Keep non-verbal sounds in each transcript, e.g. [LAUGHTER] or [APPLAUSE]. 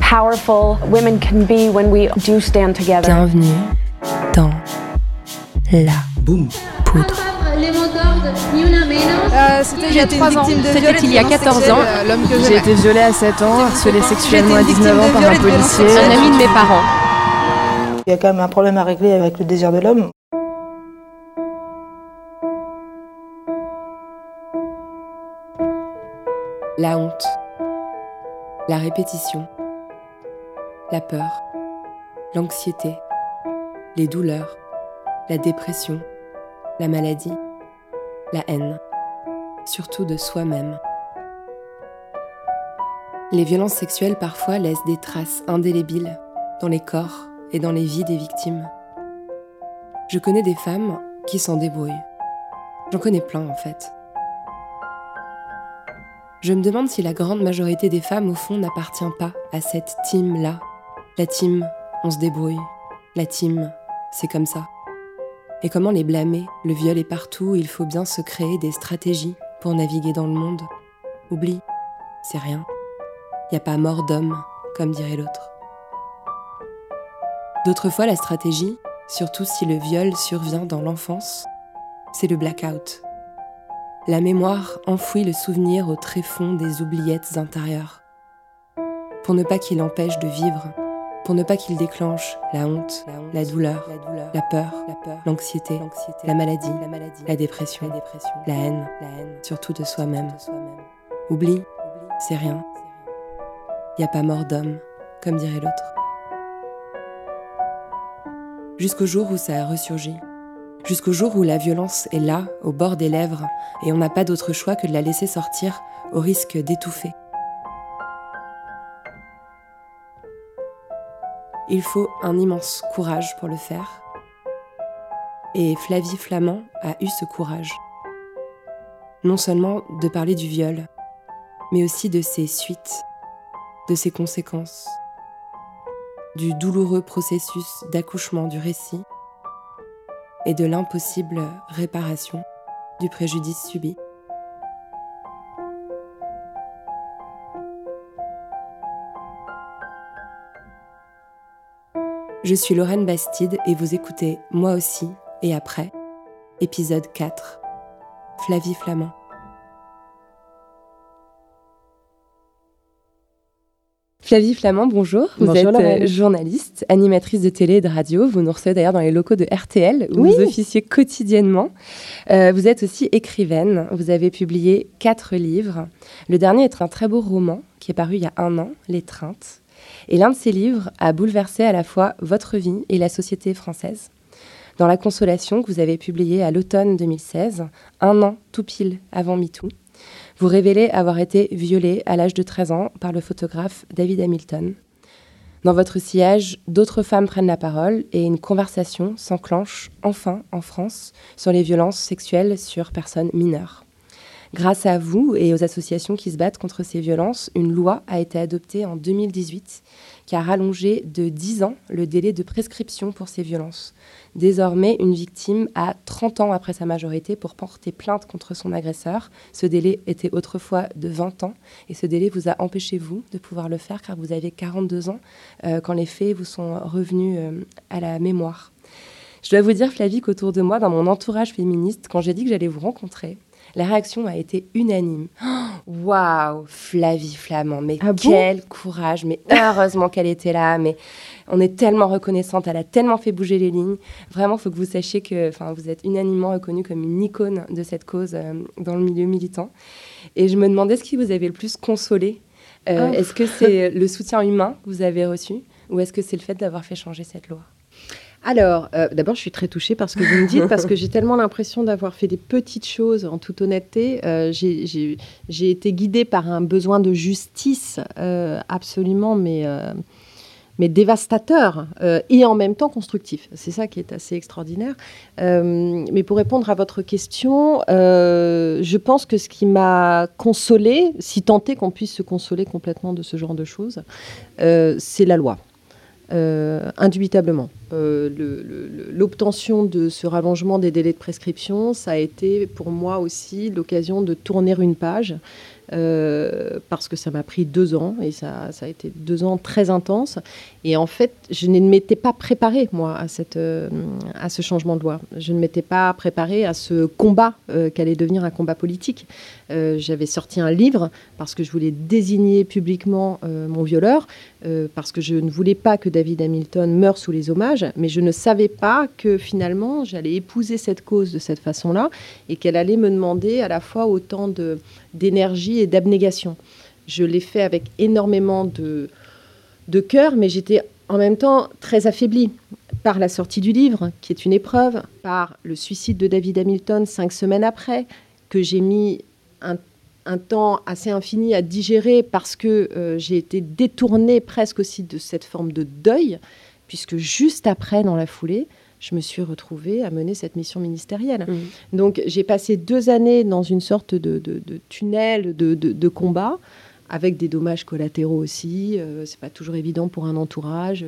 powerful women can be when we do stand together. Bienvenue dans la poudre. C'était il y a 3 ans. C'était il y a 14 ans. J'ai été violée à 7 ans, harcelée sexuellement à 19 ans par un policier. Un ami de mes parents. Il y a quand même un problème à régler avec le désir de l'homme. La honte. La répétition. La peur. L'anxiété. Les douleurs. La dépression. La maladie. La haine. Surtout de soi-même. Les violences sexuelles parfois laissent des traces indélébiles dans les corps et dans les vies des victimes. Je connais des femmes qui s'en débrouillent. J'en connais plein en fait. Je me demande si la grande majorité des femmes, au fond, n'appartient pas à cette team-là. La team, on se débrouille. La team, c'est comme ça. Et comment les blâmer Le viol est partout, il faut bien se créer des stratégies pour naviguer dans le monde. Oublie, c'est rien. Y a pas mort d'homme, comme dirait l'autre. D'autres fois, la stratégie, surtout si le viol survient dans l'enfance, c'est le blackout. La mémoire enfouit le souvenir au tréfonds des oubliettes intérieures. Pour ne pas qu'il empêche de vivre, pour ne pas qu'il déclenche la honte, la, douleur, la peur, l'anxiété, la maladie, la dépression, la haine, surtout de soi-même. Oublie, c'est rien. Y a pas mort d'homme, comme dirait l'autre. Jusqu'au jour où ça a ressurgi. Jusqu'au jour où la violence est là, au bord des lèvres, et on n'a pas d'autre choix que de la laisser sortir au risque d'étouffer. Il faut un immense courage pour le faire. Et Flavie Flamand a eu ce courage. Non seulement de parler du viol, mais aussi de ses suites, de ses conséquences, du douloureux processus d'accouchement du récit et de l'impossible réparation du préjudice subi. Je suis Lorraine Bastide et vous écoutez Moi aussi et après, épisode 4, Flavie Flamand. Flavie Flamand, bonjour. Vous Bonjour, êtes Lorraine. euh, journaliste, animatrice de télé et de radio. Vous nous recevez d'ailleurs dans les locaux de RTL où Oui. vous officiez quotidiennement. Euh, vous êtes aussi écrivaine. Vous avez publié quatre livres. Le dernier est un très beau roman qui est paru il y a un an, L'étreinte. Et l'un de ces livres a bouleversé à la fois votre vie et la société française. Dans La Consolation, que vous avez publié à l'automne 2016, un an tout pile avant MeToo, vous révélez avoir été violée à l'âge de 13 ans par le photographe David Hamilton. Dans votre sillage, d'autres femmes prennent la parole et une conversation s'enclenche enfin en France sur les violences sexuelles sur personnes mineures. Grâce à vous et aux associations qui se battent contre ces violences, une loi a été adoptée en 2018 qui a rallongé de 10 ans le délai de prescription pour ces violences. Désormais, une victime a 30 ans après sa majorité pour porter plainte contre son agresseur. Ce délai était autrefois de 20 ans et ce délai vous a empêché, vous, de pouvoir le faire car vous avez 42 ans euh, quand les faits vous sont revenus euh, à la mémoire. Je dois vous dire, Flavie, qu'autour de moi, dans mon entourage féministe, quand j'ai dit que j'allais vous rencontrer, la réaction a été unanime. [GASPS] Waouh, Flavie Flamand, mais Ah bon quel courage, mais [LAUGHS] heureusement qu'elle était là, mais on est tellement reconnaissante, elle a tellement fait bouger les lignes. Vraiment, il faut que vous sachiez que vous êtes unanimement reconnue comme une icône de cette cause euh, dans le milieu militant. Et je me demandais ce qui vous avait le plus consolé. Euh, Oh. Est-ce que c'est le soutien humain que vous avez reçu ou est-ce que c'est le fait d'avoir fait changer cette loi? Alors, euh, d'abord, je suis très touchée par ce que vous me dites, parce que j'ai tellement l'impression d'avoir fait des petites choses, en toute honnêteté. Euh, j'ai- été guidée par un besoin de justice, euh, absolument, mais dévastateur et en même temps constructif. C'est ça qui est assez extraordinaire. Mais pour répondre à votre question, je pense que ce qui m'a consolé, si tant est qu'on puisse se consoler complètement de ce genre de choses, c'est la loi. Indubitablement. L'obtention de ce rallongement des délais de prescription, ça a été pour moi aussi l'occasion de tourner une page euh, parce que ça m'a pris deux ans et ça, ça, a été deux ans très intenses. Et en fait, je ne m'étais pas préparée, moi, à, cette, euh, à ce changement de loi. Je ne m'étais pas préparée à ce combat euh, qu'allait devenir un combat politique. J'avais sorti un livre parce que je voulais désigner publiquement mon violeur, parce que je ne voulais pas que David Hamilton meure sous les hommages, mais je ne savais pas que finalement j'allais épouser cette cause de cette façon-là et qu'elle allait me demander à la fois autant d'énergie et d'abnégation. Je l'ai fait avec énormément de, de cœur, mais j'étais en même temps très affaiblie par la sortie du livre, qui est une épreuve, par le suicide de David Hamilton cinq semaines après, que j'ai mis un, temps assez infini à digérer parce que euh, j'ai été détournée presque aussi de cette forme de deuil, puisque juste après, dans la foulée, je me suis retrouvée à mener cette mission ministérielle. Mmh. Donc j'ai passé deux années dans une sorte de, tunnel de, combat, avec des dommages collatéraux aussi. Euh, c'est pas toujours évident pour un entourage,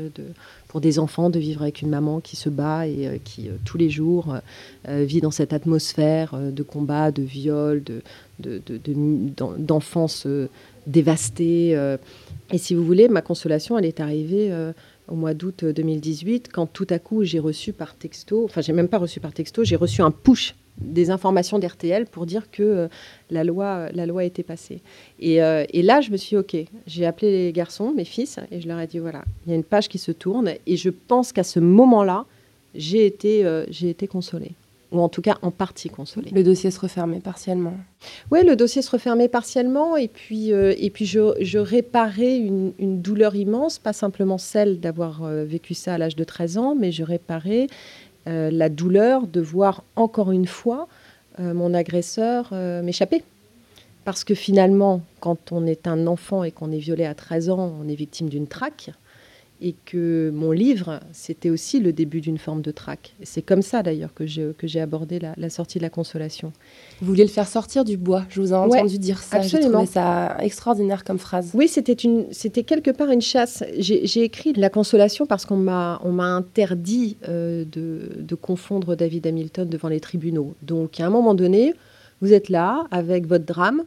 pour des enfants, de vivre avec une maman qui se bat et euh, qui euh, tous les jours vit dans cette atmosphère de combat, de viol, d'enfance dévastée. et si vous voulez, ma consolation, elle est arrivée au mois d'août 2018, quand tout à coup j'ai reçu par texto, enfin j'ai même pas reçu par texto, j'ai reçu un push des informations d'RTL pour dire que euh, la, loi, la loi était passée. Et, euh, et, là, je me suis dit, OK, j'ai appelé les garçons, mes fils, et je leur ai dit, voilà, il y a une page qui se tourne, et je pense qu'à ce moment-là, j'ai été, euh, j'ai été consolée ou en tout cas en partie consolée. Le dossier se refermait partiellement. Oui, le dossier se refermait partiellement et puis, euh, et puis je, réparais une, douleur immense, pas simplement celle d'avoir euh, vécu ça à l'âge de 13 ans, mais je réparais euh, la douleur de voir encore une fois mon agresseur m'échapper. Parce que finalement, quand on est un enfant et qu'on est violé à 13 ans, on est victime d'une traque et que mon livre, c'était aussi le début d'une forme de traque. C'est comme ça d'ailleurs que j'ai abordé la, sortie de la consolation. Vous vouliez le faire sortir du bois, je vous ai entendu dire ça. J'ai trouvé ça extraordinaire comme phrase. Oui, c'était quelque part une chasse. J'ai écrit la consolation parce qu'on m'a interdit euh, de, de confondre David Hamilton devant les tribunaux. Donc à un moment donné, vous êtes là avec votre drame,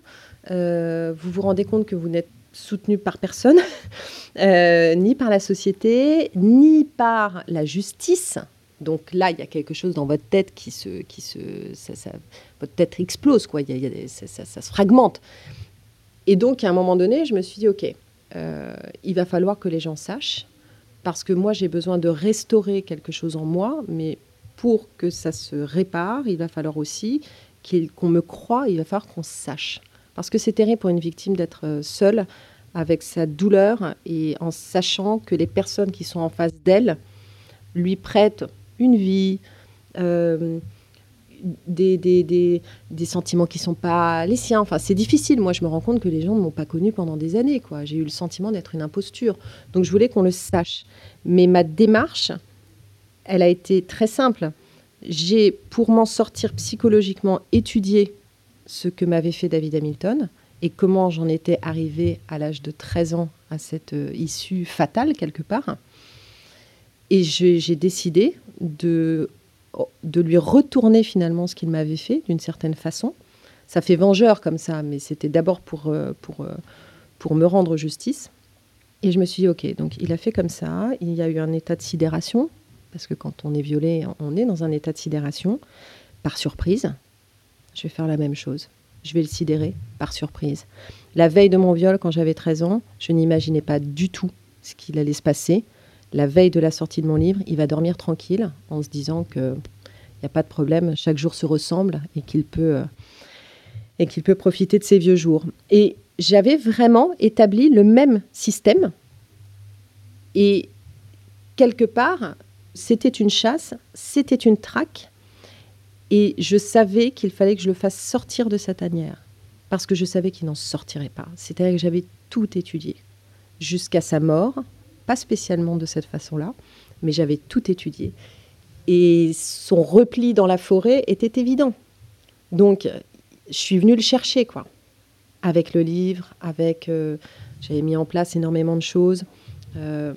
euh, vous vous rendez compte que vous n'êtes soutenu par personne, [LAUGHS] euh, ni par la société, ni par la justice. Donc là, il y a quelque chose dans votre tête qui se, qui se, votre tête explose, quoi. Ça, se fragmente. Et donc, à un moment donné, je me suis dit, ok, euh, il va falloir que les gens sachent, parce que moi, j'ai besoin de restaurer quelque chose en moi, mais pour que ça se répare, il va falloir aussi qu'on me croit, il va falloir qu'on sache. Parce que c'est terrible pour une victime d'être euh, seule avec sa douleur et en sachant que les personnes qui sont en face d'elle lui prêtent une vie, euh, des, des, des, des, sentiments qui ne sont pas les siens. Enfin, c'est difficile. Moi, je me rends compte que les gens ne m'ont pas connue pendant des années. Quoi. J'ai eu le sentiment d'être une imposture. Donc, je voulais qu'on le sache. Mais ma démarche, elle a été très simple. J'ai, pour m'en sortir psychologiquement, étudié ce que m'avait fait David Hamilton et comment j'en étais arrivée à l'âge de 13 ans à cette euh, issue fatale quelque part. Et j'ai décidé de, de lui retourner finalement ce qu'il m'avait fait d'une certaine façon. Ça fait vengeur comme ça, mais c'était d'abord pour, euh, pour, euh, pour me rendre justice. Et je me suis dit, ok, donc il a fait comme ça, il y a eu un état de sidération, parce que quand on est violé, on est dans un état de sidération, par surprise, je vais faire la même chose. Je vais le sidérer par surprise. La veille de mon viol, quand j'avais 13 ans, je n'imaginais pas du tout ce qu'il allait se passer. La veille de la sortie de mon livre, il va dormir tranquille en se disant qu'il n'y a pas de problème, chaque jour se ressemble et qu'il peut, euh, et qu'il peut profiter de ses vieux jours. Et j'avais vraiment établi le même système. Et quelque part, c'était une chasse, c'était une traque, et je savais qu'il fallait que je le fasse sortir de sa tanière, parce que je savais qu'il n'en sortirait pas. C'est-à-dire que j'avais tout étudié, jusqu'à sa mort, pas spécialement de cette façon-là, mais j'avais tout étudié. Et son repli dans la forêt était évident. Donc, je suis venue le chercher, quoi. Avec le livre, avec. euh, J'avais mis en place énormément de choses, euh,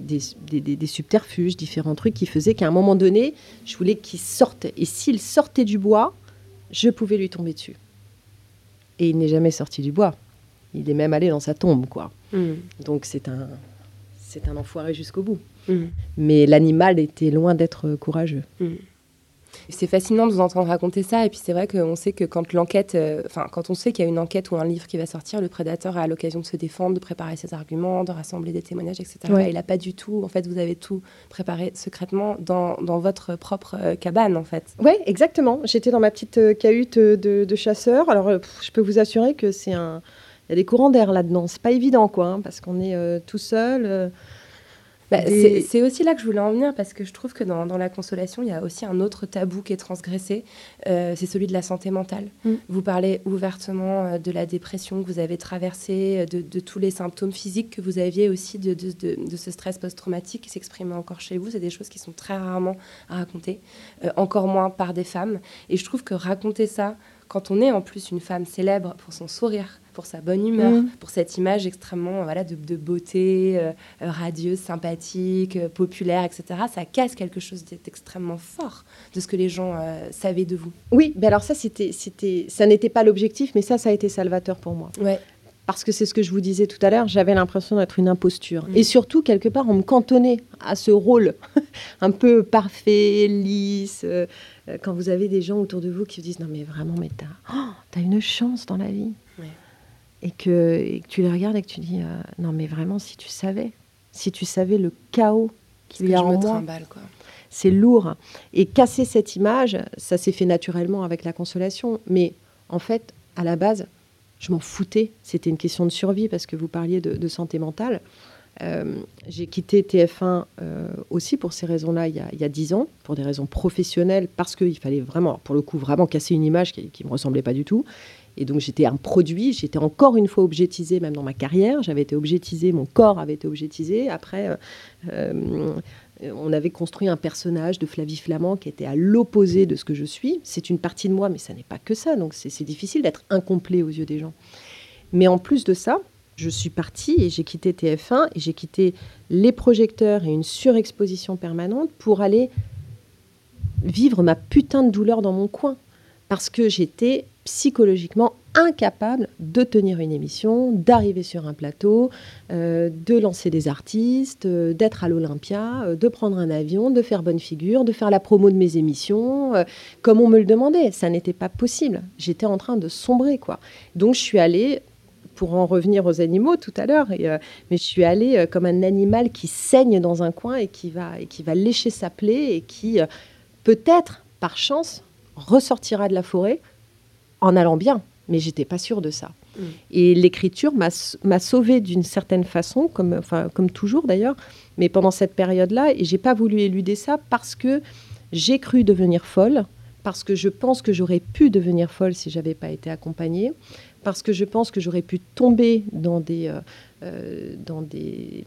des, des- des- des subterfuges, différents trucs qui faisaient qu'à un moment donné, je voulais qu'il sorte. Et s'il sortait du bois, je pouvais lui tomber dessus. Et il n'est jamais sorti du bois. Il est même allé dans sa tombe, quoi. Mm. Donc c'est un, c'est un enfoiré jusqu'au bout. Mm. Mais l'animal était loin d'être courageux. C'est fascinant de vous entendre raconter ça. Et puis c'est vrai qu'on sait que quand l'enquête, euh, enfin quand on sait qu'il y a une enquête ou un livre qui va sortir, le prédateur a l'occasion de se défendre, de préparer ses arguments, de rassembler des témoignages, etc. Ouais. Et il n'a pas du tout. En fait, vous avez tout préparé secrètement dans, dans votre propre euh, cabane, en fait. Oui, exactement. J'étais dans ma petite euh, cahute euh, de, de chasseur. Alors, pff, je peux vous assurer que c'est un. Il y a des courants d'air là-dedans. C'est pas évident, quoi, hein, parce qu'on est tout seul. Bah, Des- c'est- aussi là que je voulais en venir parce que je trouve que dans, dans la consolation, il y a aussi un autre tabou qui est transgressé, euh, c'est celui de la santé mentale. Mm. Vous parlez ouvertement euh, de la dépression que vous avez traversée, euh, de, de tous les symptômes physiques que vous aviez aussi, de, de- de- de ce stress post-traumatique qui s'exprime encore chez vous. C'est des choses qui sont très rarement à raconter, euh, encore moins par des femmes. Et je trouve que raconter ça, quand on est en plus une femme célèbre pour son sourire, pour sa bonne humeur, Mm. pour cette image extrêmement voilà, de, de beauté, euh, euh, radieuse, sympathique, euh, populaire, etc. Ça casse quelque chose d'extrêmement fort de ce que les gens euh, savaient de vous. Oui, mais alors ça, c'était, c'était, ça n'était pas l'objectif, mais ça, ça a été salvateur pour moi. Ouais. Parce que c'est ce que je vous disais tout à l'heure, j'avais l'impression d'être une imposture. Mm. Et surtout, quelque part, on me cantonnait à ce rôle [LAUGHS] un peu parfait, lisse. euh, quand vous avez des gens autour de vous qui vous disent Non, mais vraiment, mais t'as, oh, une chance dans la vie. Ouais. Et, que, et que tu les regardes et que tu dis euh, Non, mais vraiment, si tu savais, si tu savais le chaos qu'il y a en moi c'est lourd. Et casser cette image, ça s'est fait naturellement avec la consolation. Mais en fait, à la base, je m'en foutais. C'était une question de survie parce que vous parliez de, santé mentale. Euh, j'ai quitté TF1 euh, aussi pour ces raisons-là il y a- dix ans, pour des raisons professionnelles, parce qu'il fallait vraiment, pour le coup, vraiment casser une image qui ne me ressemblait pas du tout. Et donc j'étais un produit, j'étais encore une fois objetisée, même dans ma carrière, j'avais été objetisée, mon corps avait été objetisé. Après, euh, on avait construit un personnage de Flavie Flamand qui était à l'opposé de ce que je suis. C'est une partie de moi, mais ça n'est pas que ça. Donc c'est c'est difficile d'être incomplet aux yeux des gens. Mais en plus de ça, je suis partie et j'ai quitté TF1 et j'ai quitté les projecteurs et une surexposition permanente pour aller vivre ma putain de douleur dans mon coin. Parce que j'étais psychologiquement incapable de tenir une émission, d'arriver sur un plateau, euh, de lancer des artistes, euh, d'être à l'Olympia, euh, de prendre un avion, de faire bonne figure, de faire la promo de mes émissions, comme on me le demandait. Ça n'était pas possible. J'étais en train de sombrer, quoi. Donc je suis allée, pour en revenir aux animaux tout à l'heure, mais je suis allée comme un animal qui saigne dans un coin et qui va, et qui va lécher sa plaie et qui, peut-être, par chance, ressortira de la forêt en allant bien. Mais j'étais pas sûre de ça. Mm. Et l'écriture m'a sauvée d'une certaine façon, comme, enfin, comme toujours d'ailleurs, mais pendant cette période-là, et j'ai pas voulu éluder ça parce que j'ai cru devenir folle, parce que je pense que j'aurais pu devenir folle si j'avais pas été accompagnée, parce que je pense que j'aurais pu tomber dans des, euh, euh, dans des,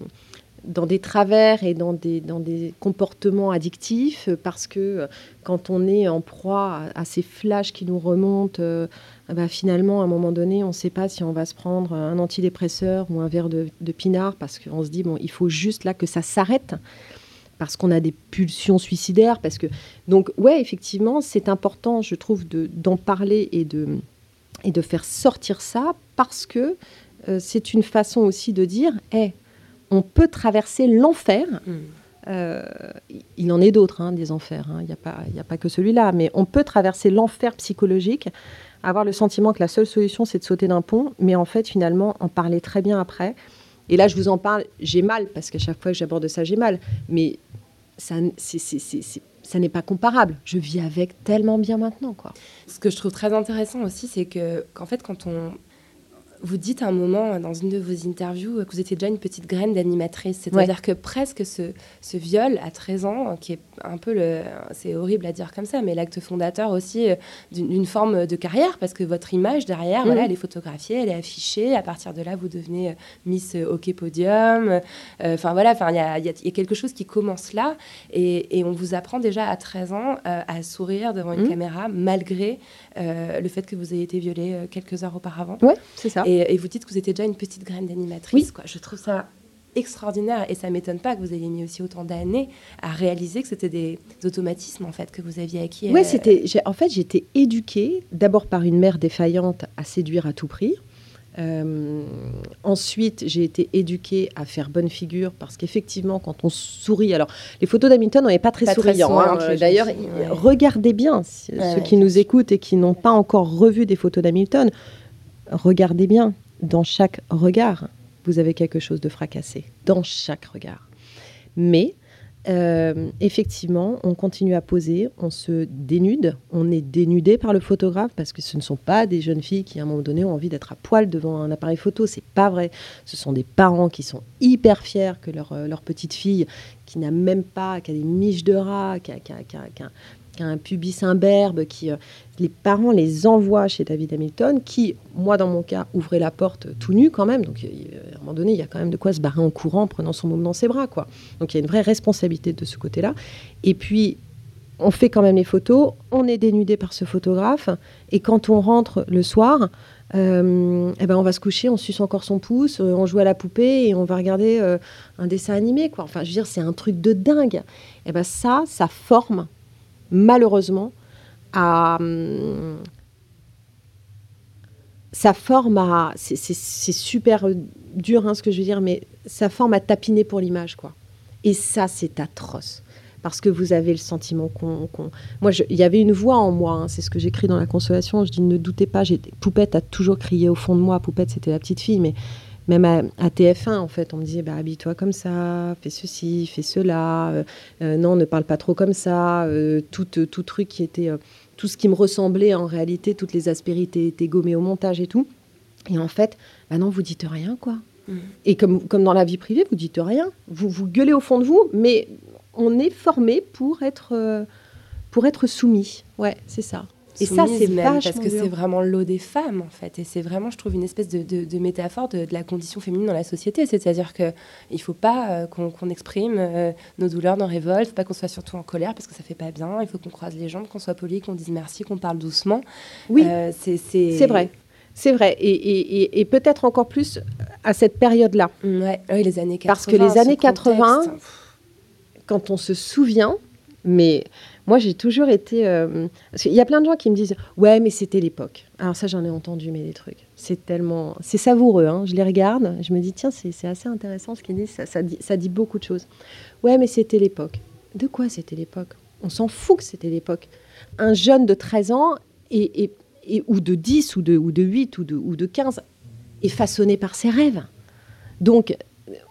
dans des travers et dans des, dans des comportements addictifs, parce que euh, quand on est en proie à, à ces flashs qui nous remontent, euh, bah, finalement, à un moment donné, on ne sait pas si on va se prendre un antidépresseur ou un verre de, de pinard, parce qu'on se dit, bon, il faut juste là que ça s'arrête parce qu'on a des pulsions suicidaires, parce que donc ouais effectivement c'est important je trouve de- d'en parler et de et de faire sortir ça parce que euh, c'est une façon aussi de dire Eh, on peut traverser l'enfer Mm. Euh, il en est d'autres hein, des enfers hein. il n'y a pas que celui-là mais on peut traverser l'enfer psychologique avoir le sentiment que la seule solution c'est de sauter d'un pont mais en fait finalement en parler très bien après et là je vous en parle j'ai mal parce qu'à chaque fois que j'aborde ça j'ai mal mais ça, c'est- c'est- c'est- ça n'est pas comparable. Je vis avec tellement bien maintenant, quoi. Ce que je trouve très intéressant aussi, c'est que qu'en fait, quand on vous dites à un moment dans une de vos interviews que vous étiez déjà une petite graine d'animatrice. C'est-à-dire que presque ce, ce, viol à 13 ans, qui est un peu le. C'est horrible à dire comme ça, mais l'acte fondateur aussi euh, d'une forme de carrière, parce que votre image derrière, voilà, mhm. elle est photographiée, elle est affichée. À partir de là, vous devenez euh, Miss Hockey Podium. Euh, enfin voilà, il y a, y, a, quelque chose qui commence là. Et, et, on vous apprend déjà à 13 ans à sourire devant une mhm. caméra, malgré le fait que vous ayez été violée quelques heures auparavant. Oui, c'est ça. Et, vous dites que vous étiez déjà une petite graine d'animatrice. Quoi. Je trouve ça extraordinaire et ça m'étonne pas que vous ayez mis aussi autant d'années à réaliser que c'était des automatismes en fait que vous aviez acquis. Oui, euh, c'était. En fait, j'étais éduquée d'abord par une mère défaillante à séduire à tout prix. Euh, ensuite, j'ai été éduquée à faire bonne figure parce qu'effectivement, quand on sourit, alors les photos d'Hamilton, on n'est pas très souriant. Hein. D'ailleurs, regardez bien ceux qui nous écoutent et qui n'ont pas encore revu des photos d'Hamilton. Regardez bien, dans chaque regard, vous avez quelque chose de fracassé, dans chaque regard. Mais euh, effectivement, on continue à poser, on se dénude, on est dénudé par le photographe parce que ce ne sont pas des jeunes filles qui, à un moment donné, ont envie d'être à poil devant un appareil photo. C'est pas vrai. Ce sont des parents qui sont hyper fiers que leur, euh, petite fille, qui n'a même pas, qui a des miches de rat, qui a, un pubis imberbe, qui euh, les parents les envoient chez David Hamilton, qui, moi dans mon cas, ouvrait la porte tout nu quand même. Donc à un moment donné, il y a quand même de quoi se barrer en courant, en prenant son môme dans ses bras, quoi. Donc il y a une vraie responsabilité de ce côté-là. Et puis on fait quand même les photos, on est dénudé par ce photographe, et quand on rentre le soir, euh, eh ben on va se coucher, on suce encore son pouce, euh, on joue à la poupée et on va regarder un dessin animé. Quoi. Enfin, je veux dire, c'est un truc de dingue. Et eh ben ça, ça forme malheureusement, à. Hum, ça forme à. C'est super dur hein, ce que je veux dire, mais ça forme à tapiner pour l'image, quoi. Et ça, c'est atroce. Parce que vous avez le sentiment qu'on. Moi, il y avait une voix en moi, hein, c'est ce que j'écris dans La Consolation. Je dis ne doutez pas, Poupette a toujours crié au fond de moi. Poupette, c'était la petite fille, mais même à, TF1, en fait, on me disait bah, habille-toi comme ça, fais ceci, fais cela, euh, euh, non, ne parle pas trop comme ça, euh, tout, tout, truc qui était. tout ce qui me ressemblait en réalité, toutes les aspérités étaient gommées au montage et tout. Et en fait, bah non, vous dites rien, quoi. Mm. Et comme, comme dans la vie privée, vous dites rien. Vous, vous gueulez au fond de vous, mais on est formé pour être, pour être soumis. Ouais, c'est ça. Et ça, c'est même parce que c'est vraiment l'eau des femmes, en fait. Et c'est vraiment, je trouve, une espèce de, métaphore de, la condition féminine dans la société. C'est-à-dire qu'il ne faut pas euh, qu'on exprime euh, nos douleurs, nos révoltes, il faut pas qu'on soit surtout en colère parce que ça fait pas bien. Il faut qu'on croise les jambes, qu'on soit poli, qu'on dise merci, qu'on parle doucement. Oui, euh, c'est vrai. C'est vrai. Et, peut-être encore plus à cette période-là. Ouais. Oui, les années 80. Parce que les années 80, quand on se souvient, mais moi, j'ai toujours été. Euh, il y a plein de gens qui me disent Ouais, mais c'était l'époque. Alors, ça, j'en ai entendu, mais des trucs. C'est tellement. C'est savoureux. Hein. Je les regarde. Je me dis Tiens, c'est assez intéressant ce qu'ils disent. Ça, dit, beaucoup de choses. Ouais, mais c'était l'époque. De quoi c'était l'époque? On s'en fout que c'était l'époque. Un jeune de 13 ans, ou de 10, ou de, ou de 8, ou de, ou de 15, est façonné par ses rêves. Donc,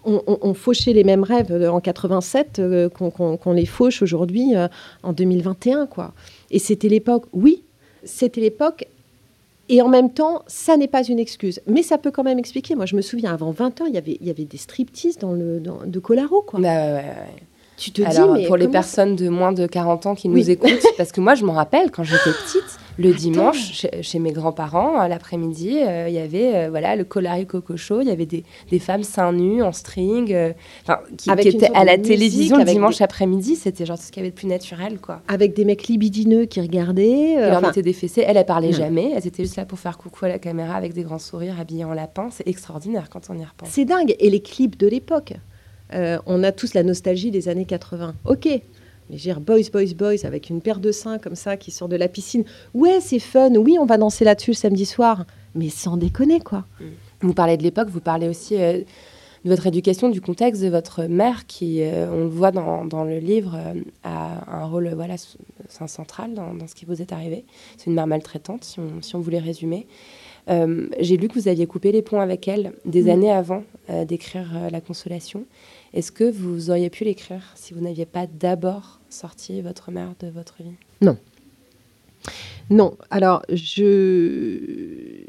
on, fauchait les mêmes rêves en 87 euh, qu'on les fauche aujourd'hui euh, en 2021. Quoi. Et c'était l'époque, oui, c'était l'époque. Et en même temps, ça n'est pas une excuse. Mais ça peut quand même expliquer. Moi, je me souviens, avant 20 ans, il y avait, des striptease dans le, de Colaro. Quoi. Bah, tu te Alors, dis, pour les personnes de moins de 40 ans qui nous écoutent, parce que moi, je m'en rappelle, quand j'étais petite, le dimanche, chez, mes grands-parents, l'après-midi, euh, il y avait euh, voilà, le Colari Coco Show, il y avait des, des femmes seins nus en string, euh, qui, qui étaient à la télévision le dimanche après-midi. C'était genre ce qu'il y avait de plus naturel. quoi. Avec des mecs libidineux qui regardaient. Ils leur mettaient des fessées. Elle, elle parlait jamais. Elles étaient juste là pour faire coucou à la caméra avec des grands sourires, habillées en lapin. C'est extraordinaire quand on y repense. C'est dingue. Et les clips de l'époque. On a tous la nostalgie des années 80. Ok, mais dire boys, boys, boys, avec une paire de seins comme ça qui sort de la piscine. Ouais, c'est fun. Oui, on va danser là-dessus le samedi soir. Mais sans déconner, quoi. Mm. Vous parlez de l'époque, vous parlez aussi euh, de votre éducation, du contexte de votre mère qui, euh, on le voit dans, dans le livre, euh, a un rôle voilà, central dans, dans, ce qui vous est arrivé. C'est une mère maltraitante, si on, si on voulait résumer. J'ai lu que vous aviez coupé les ponts avec elle des mm. années avant d'écrire La Consolation. Est-ce que vous auriez pu l'écrire si vous n'aviez pas d'abord sorti votre mère de votre vie? Non. Non. Alors, je.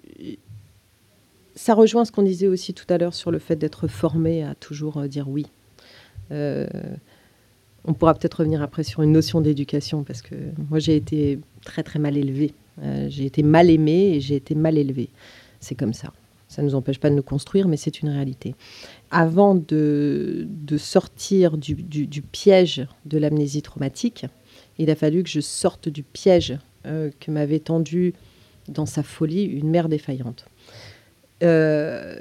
ça rejoint ce qu'on disait aussi tout à l'heure sur le fait d'être formé à toujours euh, dire oui. Euh, on pourra peut-être revenir après sur une notion d'éducation parce que moi j'ai été très très mal élevée. Euh, j'ai été mal aimée et j'ai été mal élevée. C'est comme ça. Ça ne nous empêche pas de nous construire, mais c'est une réalité. Avant de, de sortir du, du- du piège de l'amnésie traumatique, il a fallu que je sorte du piège euh, que m'avait tendu dans sa folie une mère défaillante. Euh,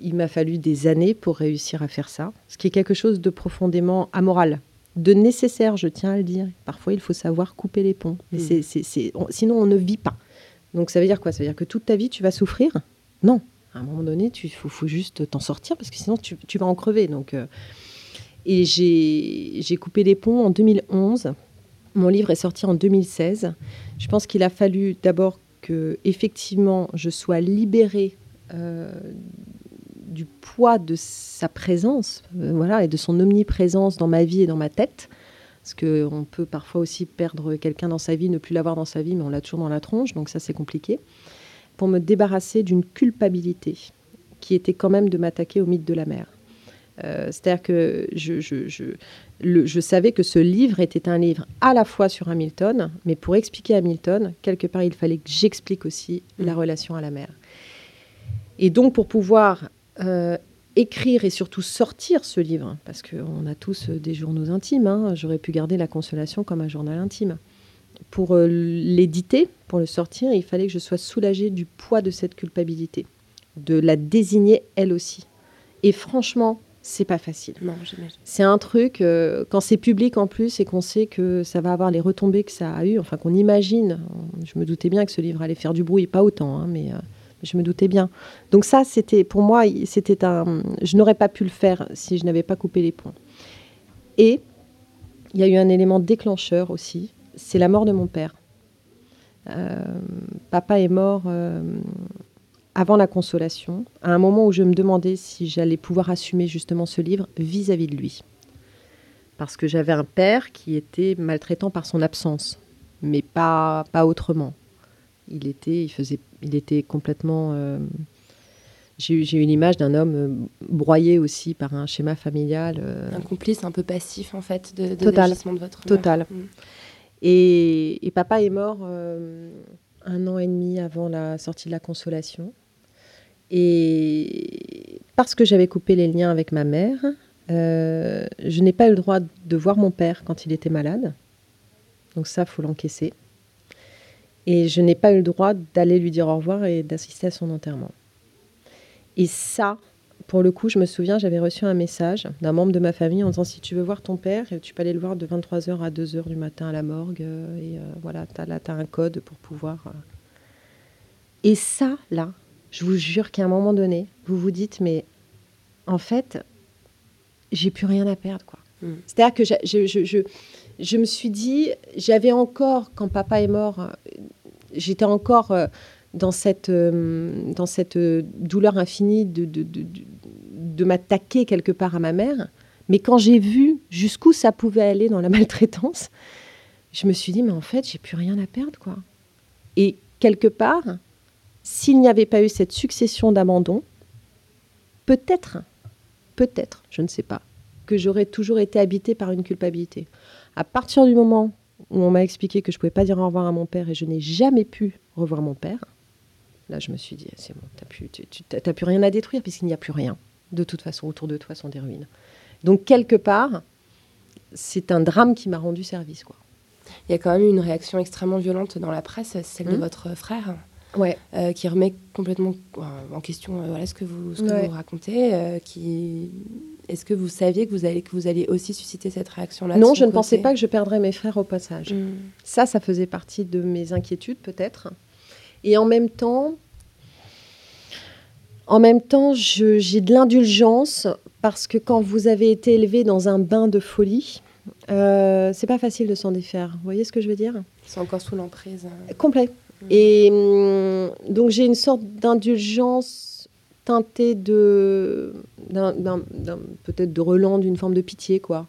il m'a fallu des années pour réussir à faire ça, ce qui est quelque chose de profondément amoral, de nécessaire, je tiens à le dire. Parfois, il faut savoir couper les ponts, mais Mm. c'est- c'est- c'est- on- sinon on ne vit pas. Donc ça veut dire quoi? Ça veut dire que toute ta vie, tu vas souffrir? Non. À un moment donné, il faut, juste t'en sortir, parce que sinon, tu, vas en crever. Donc, euh, et j'ai j'ai coupé les ponts en 2011. Mon livre est sorti en 2016. Je pense qu'il a fallu d'abord que, effectivement, je sois libérée euh, du poids de sa présence, euh, voilà, et de son omniprésence dans ma vie et dans ma tête. Parce qu'on peut parfois aussi perdre quelqu'un dans sa vie, ne plus l'avoir dans sa vie, mais on l'a toujours dans la tronche, donc ça c'est compliqué. Pour me débarrasser d'une culpabilité qui était quand même de m'attaquer au mythe de la mer. Euh, C'est-à-dire que je, je- je- le- je savais que ce livre était un livre à la fois sur Hamilton, mais pour expliquer Hamilton, quelque part, il fallait que j'explique aussi la relation à la mer. Et donc, pour pouvoir euh, écrire et surtout sortir ce livre, parce qu'on a tous des journaux intimes, hein, j'aurais pu garder la consolation comme un journal intime. Pour euh, l'éditer, pour le sortir, il fallait que je sois soulagée du poids de cette culpabilité, de la désigner elle aussi. Et franchement, c'est pas facile. Non, j'imagine. C'est un truc, euh, quand c'est public en plus et qu'on sait que ça va avoir les retombées que ça a eu, enfin qu'on imagine, je me doutais bien que ce livre allait faire du bruit, pas autant, hein, mais euh, je me doutais bien. Donc ça, c'était pour moi, c'était un, je n'aurais pas pu le faire si je n'avais pas coupé les ponts. Et il y a eu un élément déclencheur aussi, c'est la mort de mon père. Euh, papa est mort euh, avant la consolation, à un moment où je me demandais si j'allais pouvoir assumer justement ce livre vis-à-vis de lui. Parce que j'avais un père qui était maltraitant par son absence, mais pas, pas autrement. Il était, il faisait, il était complètement. euh, j'ai eu, une image d'un homme broyé aussi par un schéma familial. euh, Un complice un peu passif, en fait, de, de Total. de votre. Total. Mm. Et, papa est mort euh, un an et demi avant la sortie de la consolation. Et parce que j'avais coupé les liens avec ma mère, euh, je n'ai pas eu le droit de voir mon père quand il était malade. Donc ça, faut l'encaisser. Et je n'ai pas eu le droit d'aller lui dire au revoir et d'assister à son enterrement. Et ça, pour le coup, je me souviens, j'avais reçu un message d'un membre de ma famille en disant si tu veux voir ton père, tu peux aller le voir de 23h à 2h du matin à la morgue. euh, et euh, voilà, t'as, là, tu as un code pour pouvoir. euh. Et ça, là, je vous jure qu'à un moment donné, vous vous dites mais en fait, j'ai plus rien à perdre. quoi. Mm. C'est-à-dire que je, je, je, je me suis dit, j'avais encore, quand papa est mort, j'étais encore euh, dans cette, dans cette douleur infinie de, de, de, de- de m'attaquer quelque part à ma mère. Mais quand j'ai vu jusqu'où ça pouvait aller dans la [LAUGHS] maltraitance, je me suis dit, mais en fait, j'ai plus rien à perdre. quoi. Et quelque part, s'il n'y avait pas eu cette succession d'abandons, peut-être, peut-être, je ne sais pas, que j'aurais toujours été habitée par une culpabilité. À partir du moment où on m'a expliqué que je ne pouvais pas dire au revoir à mon père et je n'ai jamais pu revoir mon père, là je me suis dit, c'est bon, tu n'as plus rien à détruire puisqu'il n'y a plus rien. De toute façon, autour de toi sont des ruines. Donc quelque part, c'est un drame qui m'a rendu service. Quoi. Il y a quand même eu une réaction extrêmement violente dans la presse, celle de Mm. votre frère, Ouais. euh, qui remet complètement euh, en question euh, voilà, ce que vous, ce que Ouais. vous racontez. euh, qui... Est-ce que vous saviez que vous, allez, que vous alliez aussi susciter cette réaction-là non, je ne pensais pas que je perdrais mes frères au passage. Mm. Ça, ça faisait partie de mes inquiétudes peut-être. Et en même temps, en même temps, j'ai de l'indulgence parce que quand vous avez été élevé dans un bain de folie, euh, c'est pas facile de s'en défaire. Vous voyez ce que je veux dire? C'est encore sous l'emprise. euh. Complet. Et hum, donc j'ai une sorte d'indulgence teintée de peut-être de relent d'une forme de pitié quoi.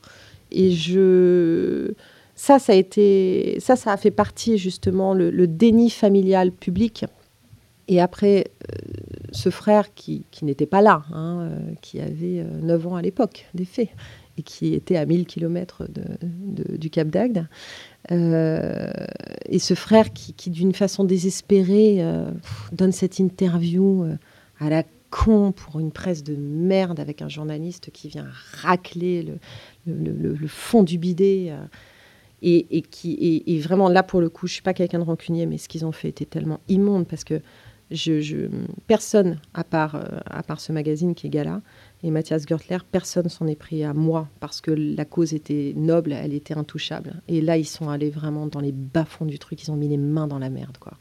Et je ça ça a été ça ça a fait partie justement le, le déni familial public. Et après euh, ce frère qui, qui n'était pas là, hein, euh, qui avait euh, 9 ans à l'époque des faits, et qui était à 1000 km du Cap d'Agde. Euh, et ce frère qui, qui, d'une façon désespérée, euh, donne cette interview euh, à la con pour une presse de merde avec un journaliste qui vient racler le, fond du bidet. euh, et, et qui et vraiment là pour le coup, je suis pas quelqu'un de rancunier, mais ce qu'ils ont fait était tellement immonde parce que personne à part euh, à part ce magazine qui est Gala et Mathias Gertler, personne s'en est pris à moi parce que la cause était noble, elle était intouchable. Et là, ils sont allés vraiment dans les bas-fonds du truc, ils ont mis les mains dans la merde, quoi.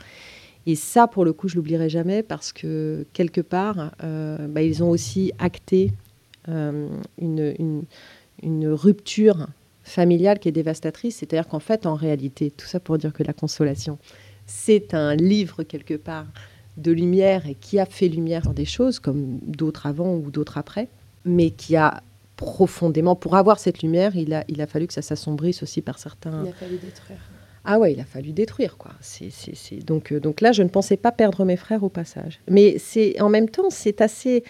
Et ça, pour le coup, je l'oublierai jamais parce que quelque part, euh, bah, ils ont aussi acté euh, une, une rupture familiale qui est dévastatrice. C'est-à-dire qu'en fait, en réalité, tout ça pour dire que la consolation, c'est un livre quelque part de lumière et qui a fait lumière sur des choses comme d'autres avant ou d'autres après, mais qui a profondément, pour avoir cette lumière, il a, il a fallu que ça s'assombrisse aussi par certains, Il a fallu détruire. ah ouais, il a fallu détruire quoi. C'est, c'est, c'est- Donc, euh, donc là, je ne pensais pas perdre mes frères au passage. Mais c'est en même temps, c'est assez.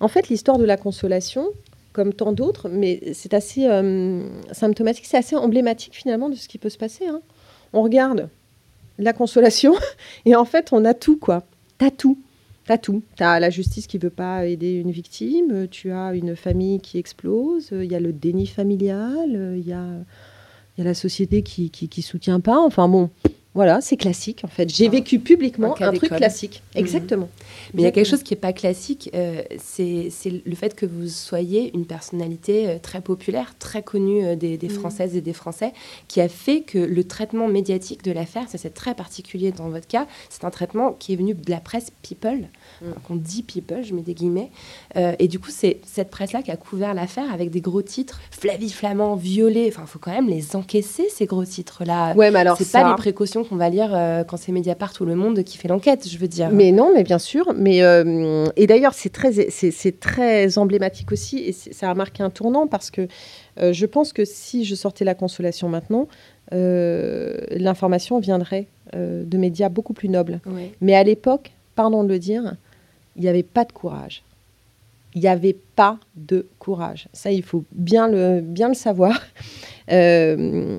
En fait, l'histoire de la consolation, comme tant d'autres, mais c'est assez euh, symptomatique, c'est assez emblématique finalement de ce qui peut se passer. hein. On regarde la consolation [LAUGHS] et en fait, on a tout quoi. T'as tout. T'as tout. T'as la justice qui veut pas aider une victime, tu as une famille qui explose, il y a le déni familial, il y a il y a la société qui, qui, qui soutient pas. Enfin bon, voilà, c'est classique en fait. J'ai Un- vécu publiquement un truc classique. Mhm. Exactement. Mais il y a quelque chose qui n'est pas classique, euh, c'est le fait que vous soyez une personnalité euh, très populaire, très connue euh, des, des Mhm. Françaises et des Français, qui a fait que le traitement médiatique de l'affaire, ça c'est très particulier dans votre cas, c'est un traitement qui est venu de la presse people, hein, qu'on dit people, je mets des guillemets, et du coup c'est cette presse-là qui a couvert l'affaire avec des gros titres, Flavie Flamand, violée, enfin il faut quand même les encaisser ces gros titres-là. Ouais, mais alors c'est ça- pas les précautions qu'on va lire euh, quand c'est Mediapart ou Le Monde qui fait l'enquête, je veux dire. Mais non, mais bien sûr. Mais euh, et d'ailleurs, c'est très, c'est, c'est très emblématique aussi, et ça a marqué un tournant parce que euh, je pense que si je sortais la consolation maintenant, l'information viendrait de médias beaucoup plus nobles. Ouais. Mais à l'époque, pardon de le dire, il n'y avait pas de courage. Il n'y avait pas de courage. Ça, il faut bien le, bien le savoir. Euh,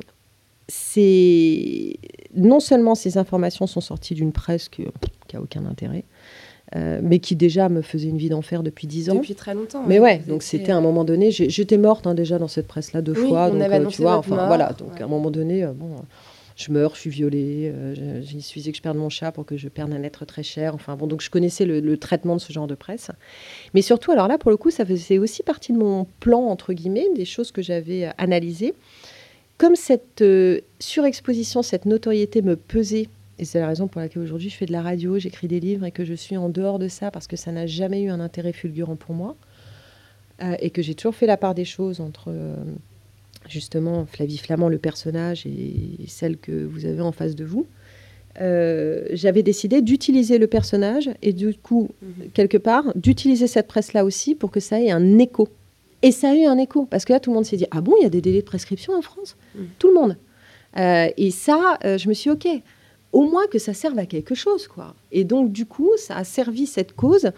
c'est non seulement ces informations sont sorties d'une presse qui a aucun intérêt, euh, mais qui déjà me faisait une vie d'enfer depuis dix ans. Depuis très longtemps. Mais ouais, donc c'était à un moment donné, j'étais morte hein, déjà dans cette presse-là deux Oui, fois, on donc avait euh, tu vois, enfin mort, voilà, donc ouais. à un moment donné, euh, bon, euh, je meurs, je suis violée, euh, je- il suffisait que je perde mon chat pour que je perde un être très cher, enfin bon, donc je connaissais le, le traitement de ce genre de presse, mais surtout, alors là, pour le coup, ça faisait aussi partie de mon plan entre guillemets, des choses que j'avais euh, analysées, comme cette euh, surexposition, cette notoriété me pesait. Et c'est la raison pour laquelle aujourd'hui je fais de la radio, j'écris des livres et que je suis en dehors de ça parce que ça n'a jamais eu un intérêt fulgurant pour moi. Euh, et que j'ai toujours fait la part des choses entre euh, justement Flavie Flamand, le personnage, et celle que vous avez en face de vous. Euh, J'avais décidé d'utiliser le personnage et du coup, quelque part, d'utiliser cette presse-là aussi pour que ça ait un écho. Et ça a eu un écho, parce que là, tout le monde s'est dit, ah bon, il y a des délais de prescription en France? Tout le monde. Euh, et ça, euh, je me suis dit, ok, au moins que ça serve à quelque chose, quoi. Et donc, du coup, ça a servi cette cause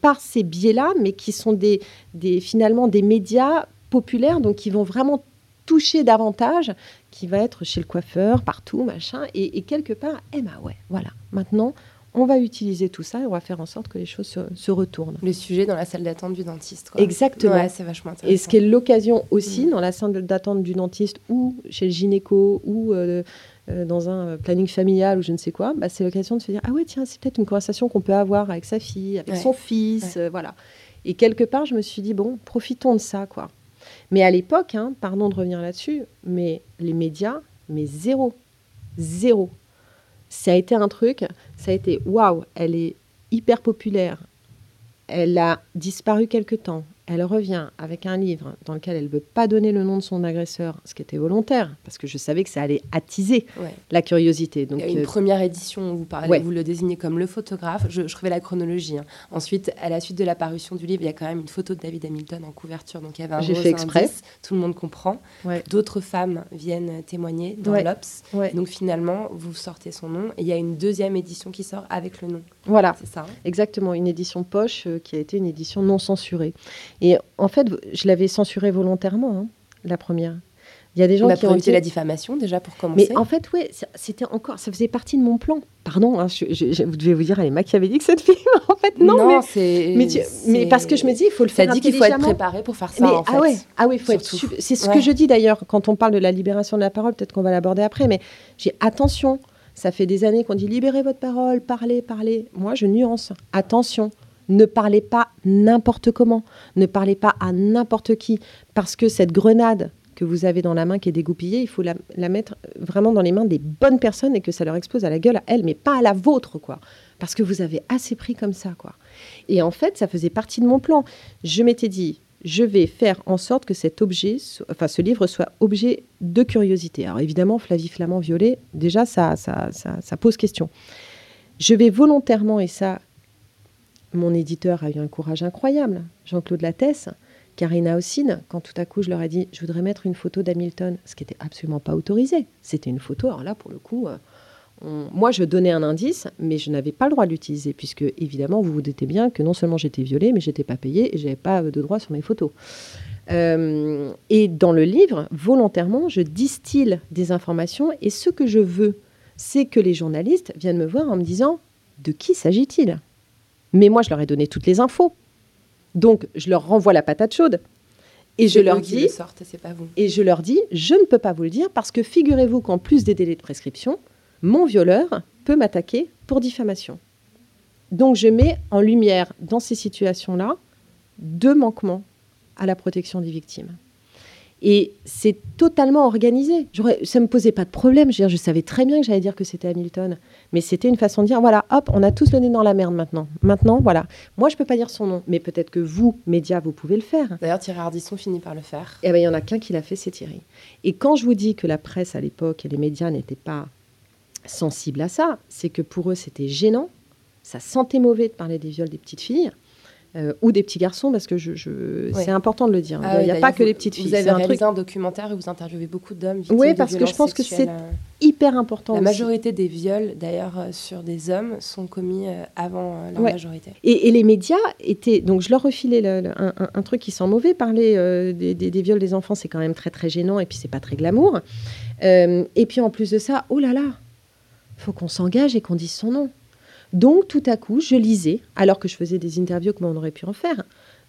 par ces biais-là, mais qui sont des, des, finalement des médias populaires, donc qui vont vraiment toucher davantage, qui va être chez le coiffeur, partout, machin, et, et quelque part, eh ben ouais, voilà, maintenant, on va utiliser tout ça et on va faire en sorte que les choses se, se retournent. Le sujet dans la salle d'attente du dentiste. Quoi. Exactement. Ouais, c'est vachement intéressant. Et ce qui est l'occasion aussi Mm. dans la salle d'attente du dentiste ou chez le gynéco ou euh, euh, dans un planning familial ou je ne sais quoi, bah, c'est l'occasion de se dire ah ouais tiens c'est peut-être une conversation qu'on peut avoir avec sa fille, avec Ouais. son fils, euh, voilà. Et quelque part je me suis dit bon profitons de ça quoi. Mais à l'époque, hein, pardon de revenir là-dessus, mais les médias, mais zéro, zéro. Ça a été un truc, ça a été waouh, elle est hyper populaire, elle a disparu quelque temps. Elle revient avec un livre dans lequel elle ne veut pas donner le nom de son agresseur, ce qui était volontaire, parce que je savais que ça allait attiser Ouais. la curiosité. Il Donc, y a une euh, première édition où vous, parlez, Ouais. vous le désignez comme le photographe. Je, je refais la chronologie. hein. Ensuite, à la suite de la parution du livre, il y a quand même une photo de David Hamilton en couverture. Donc il y avait un J'ai gros fait exprès. indice, Tout le monde comprend. Ouais. D'autres femmes viennent témoigner dans l'Obs. Donc finalement, vous sortez son nom. Et il y a une deuxième édition qui sort avec le nom. Voilà, c'est ça. hein exactement, une édition poche euh, qui a été une édition non censurée. Et en fait, je l'avais censurée volontairement, hein, la première. Il y a des gens On a qui ont évité dit... la diffamation déjà pour commencer. Mais en fait, ça- c'était encore, ça faisait partie de mon plan. Pardon, hein, je, je- je- vous devez vous dire, elle est machiavélique cette [LAUGHS] fille. en fait, non, mais, c'est. mais, tu- mais parce que je me dis, il faut le Ça faire dit qu'il faut être préparé pour faire ça. Mais en ah fait. ouais, ah ouais, faut être Surtout. C'est ce Ouais. que je dis d'ailleurs quand on parle de la libération de la parole. Peut-être qu'on va l'aborder après, mais j'ai attention. Ça fait des années qu'on dit libérez votre parole, parlez, parlez. Moi, je nuance. Attention, ne parlez pas n'importe comment, ne parlez pas à n'importe qui, parce que cette grenade que vous avez dans la main qui est dégoupillée, il faut la, mettre vraiment dans les mains des bonnes personnes et que ça leur explose à la gueule à elles, mais pas à la vôtre, quoi. Parce que vous avez assez pris comme ça, quoi. Et en fait, ça faisait partie de mon plan. Je m'étais dit, je vais faire en sorte que cet objet, ce livre soit objet de curiosité. Alors évidemment, Flavie Flamand Violet, déjà, ça, ça, ça, ça pose question. Je vais volontairement, et ça, mon éditeur a eu un courage incroyable, Jean-Claude Lattès, Karina Ossine, quand tout à coup je leur ai dit, je voudrais mettre une photo d'Hamilton, ce qui n'était absolument pas autorisé. C'était une photo, alors là, pour le coup, euh, on- moi, je donnais un indice, mais je n'avais pas le droit de l'utiliser, puisque évidemment, vous vous doutez bien que non seulement j'étais violée, mais j'étais pas payée et j'avais pas de droit sur mes photos. Euh, et dans le livre, volontairement, je distille des informations et ce que je veux, c'est que les journalistes viennent me voir en me disant de qui s'agit-il? Mais moi, je leur ai donné toutes les infos. Donc, je leur renvoie la patate chaude. Et je leur dis, le sortent, c'est pas vous. et je leur dis, je ne peux pas vous le dire parce que figurez-vous qu'en plus des délais de prescription, mon violeur peut m'attaquer pour diffamation. Donc je mets en lumière dans ces situations-là deux manquements à la protection des victimes. Et c'est totalement organisé. Ça ne me posait pas de problème. Je, veux dire, je savais très bien que j'allais dire que c'était Hamilton. Mais c'était une façon de dire, voilà, hop, on a tous le nez dans la merde maintenant. Maintenant, voilà. Moi, je ne peux pas dire son nom. Mais peut-être que vous, médias, vous pouvez le faire. D'ailleurs, Thierry Ardisson finit par le faire. Eh ben, il y en a qu'un qui l'a fait, c'est Thierry. Et quand je vous dis que la presse à l'époque et les médias n'étaient pas sensibles à ça, c'est que pour eux, c'était gênant. Ça sentait mauvais de parler des viols des petites filles. euh, ou des petits garçons, parce que je, je- Ouais. c'est important de le dire. Ah il n'y a pas que vous- les petites filles. Vous avez un réalisé truc un documentaire et vous interviewez beaucoup d'hommes Oui, de parce que je pense que c'est euh, hyper important. La aussi. majorité des viols, d'ailleurs, euh, sur des hommes, sont commis avant Ouais. majorité. Et, et les médias étaient. Donc, je leur refilais le- le- un, un- un truc qui sent mauvais. Parler des, des- des viols des enfants, c'est quand même très, très gênant. Et puis, c'est pas très glamour. Et puis, en plus de ça, oh là là, faut qu'on s'engage et qu'on dise son nom. Donc, tout à coup, je lisais, alors que je faisais des interviews, comment on aurait pu en faire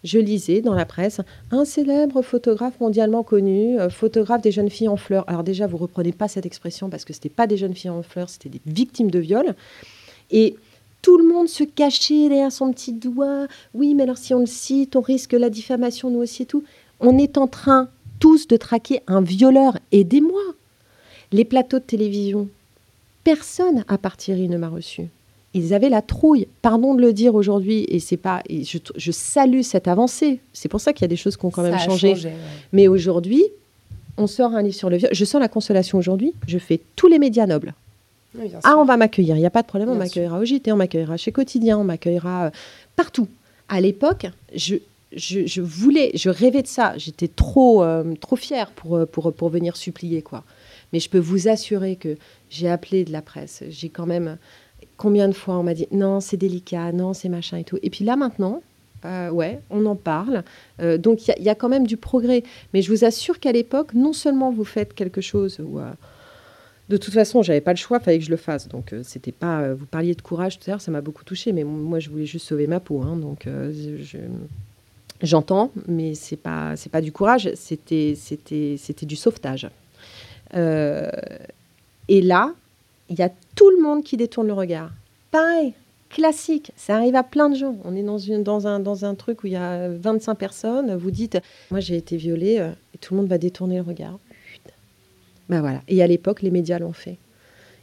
je lisais dans la presse un célèbre photographe mondialement connu, euh, photographe des jeunes filles en fleurs. Alors déjà, vous reprenez pas cette expression parce que c'était pas des jeunes filles en fleurs, c'était des victimes de viol. Et tout le monde se cachait derrière son petit doigt. Oui, mais alors si on le cite, on risque la diffamation, nous aussi et tout. On est en train tous de traquer un violeur. Aidez-moi. Les plateaux de télévision, personne à part Thierry ne m'a reçu. Ils avaient la trouille. Pardon de le dire aujourd'hui, et c'est pas. et je, je salue cette avancée. C'est pour ça qu'il y a des choses qui ont quand même Ça changé. changé, ouais. Mais aujourd'hui, on sort un livre sur le viol. Je sens la consolation aujourd'hui. Je fais tous les médias nobles. Oui, Ah, on va m'accueillir, il n'y a pas de problème, on m'accueillera au JT, on m'accueillera chez Quotidien, on m'accueillera euh, partout. À l'époque, je, je, je voulais, je rêvais de ça. J'étais trop, euh, trop fière pour, euh, pour, pour venir supplier, quoi. Mais je peux vous assurer que j'ai appelé de la presse. J'ai quand même... Combien de fois on m'a dit non, c'est délicat, non, c'est machin et tout. Et puis là maintenant, euh, ouais, on en parle. Euh, donc il y, a- quand même du progrès. Mais je vous assure qu'à l'époque, non seulement vous faites quelque chose où... euh, de toute façon, j'avais pas le choix, fallait que je le fasse. Donc, c'était pas. vous parliez de courage tout à l'heure, ça m'a beaucoup touché, mais moi, je voulais juste sauver ma peau. hein, donc, je- je- j'entends, mais c'est pas, c'est pas du courage, c'était, c'était, c'était du sauvetage. Euh, et là, il y a tout le monde qui détourne le regard. Pareil, classique, ça arrive à plein de gens. On est dans, dans, un, dans un truc où il y a 25 personnes, vous dites, moi j'ai été violée, euh, et tout le monde va détourner le regard. Ben voilà. Et à l'époque, les médias l'ont fait.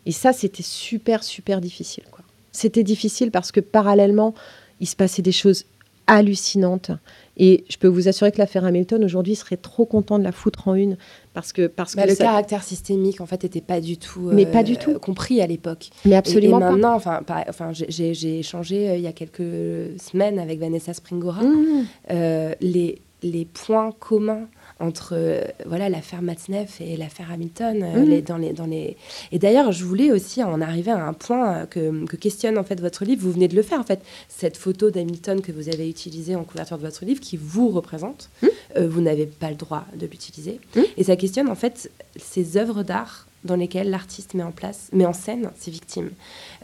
Et ça, c'était super, super difficile. C'était difficile parce que parallèlement, il se passait des choses hallucinantes. Et je peux vous assurer que l'affaire Hamilton, aujourd'hui, serait trop content de la foutre en une. Parce que. Parce Bah, que le ça- caractère systémique, en fait, n'était pas du tout, Mais pas du tout. compris à l'époque. Mais Et- absolument et, pas. maintenant, enfin, enfin, j'ai échangé euh, il y a quelques semaines avec Vanessa Springora. Mmh. Euh, les, les points communs entre euh, voilà l'affaire Matzneff et l'affaire Hamilton euh, Mhm. les- dans les dans les et d'ailleurs je voulais aussi en arriver à un point euh, que, que questionne en fait votre livre. Vous venez de le faire en fait. Cette photo d'Hamilton que vous avez utilisée en couverture de votre livre qui vous représente euh, vous n'avez pas le droit de l'utiliser. Et ça questionne en fait ces œuvres d'art dans lesquelles l'artiste met en place, met en scène ses victimes.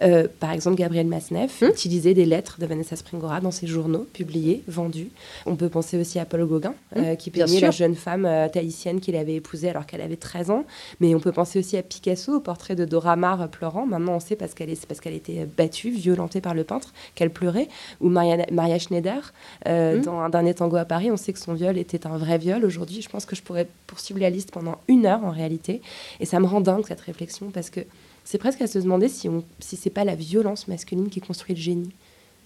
Euh, par exemple, Gabriel Masneff utilisait des lettres de Vanessa Springora dans ses journaux, publiés, vendus. On peut penser aussi à Paul Gauguin, euh, qui peignait la jeune femme euh, tahitienne qu'il avait épousée alors qu'elle avait 13 ans. Mais on peut penser aussi à Picasso, au portrait de Dora Maar euh, pleurant. Maintenant, on sait parce qu'elle parce était battue, violentée par le peintre, qu'elle pleurait. Ou Maria, Maria Schneider, Mhm. dans Un dernier tango à Paris, on sait que son viol était un vrai viol. Aujourd'hui, je pense que je pourrais poursuivre la liste pendant une heure en réalité. Et ça me rend dingue cette réflexion parce que c'est presque à se demander si, on, si c'est pas la violence masculine qui construit le génie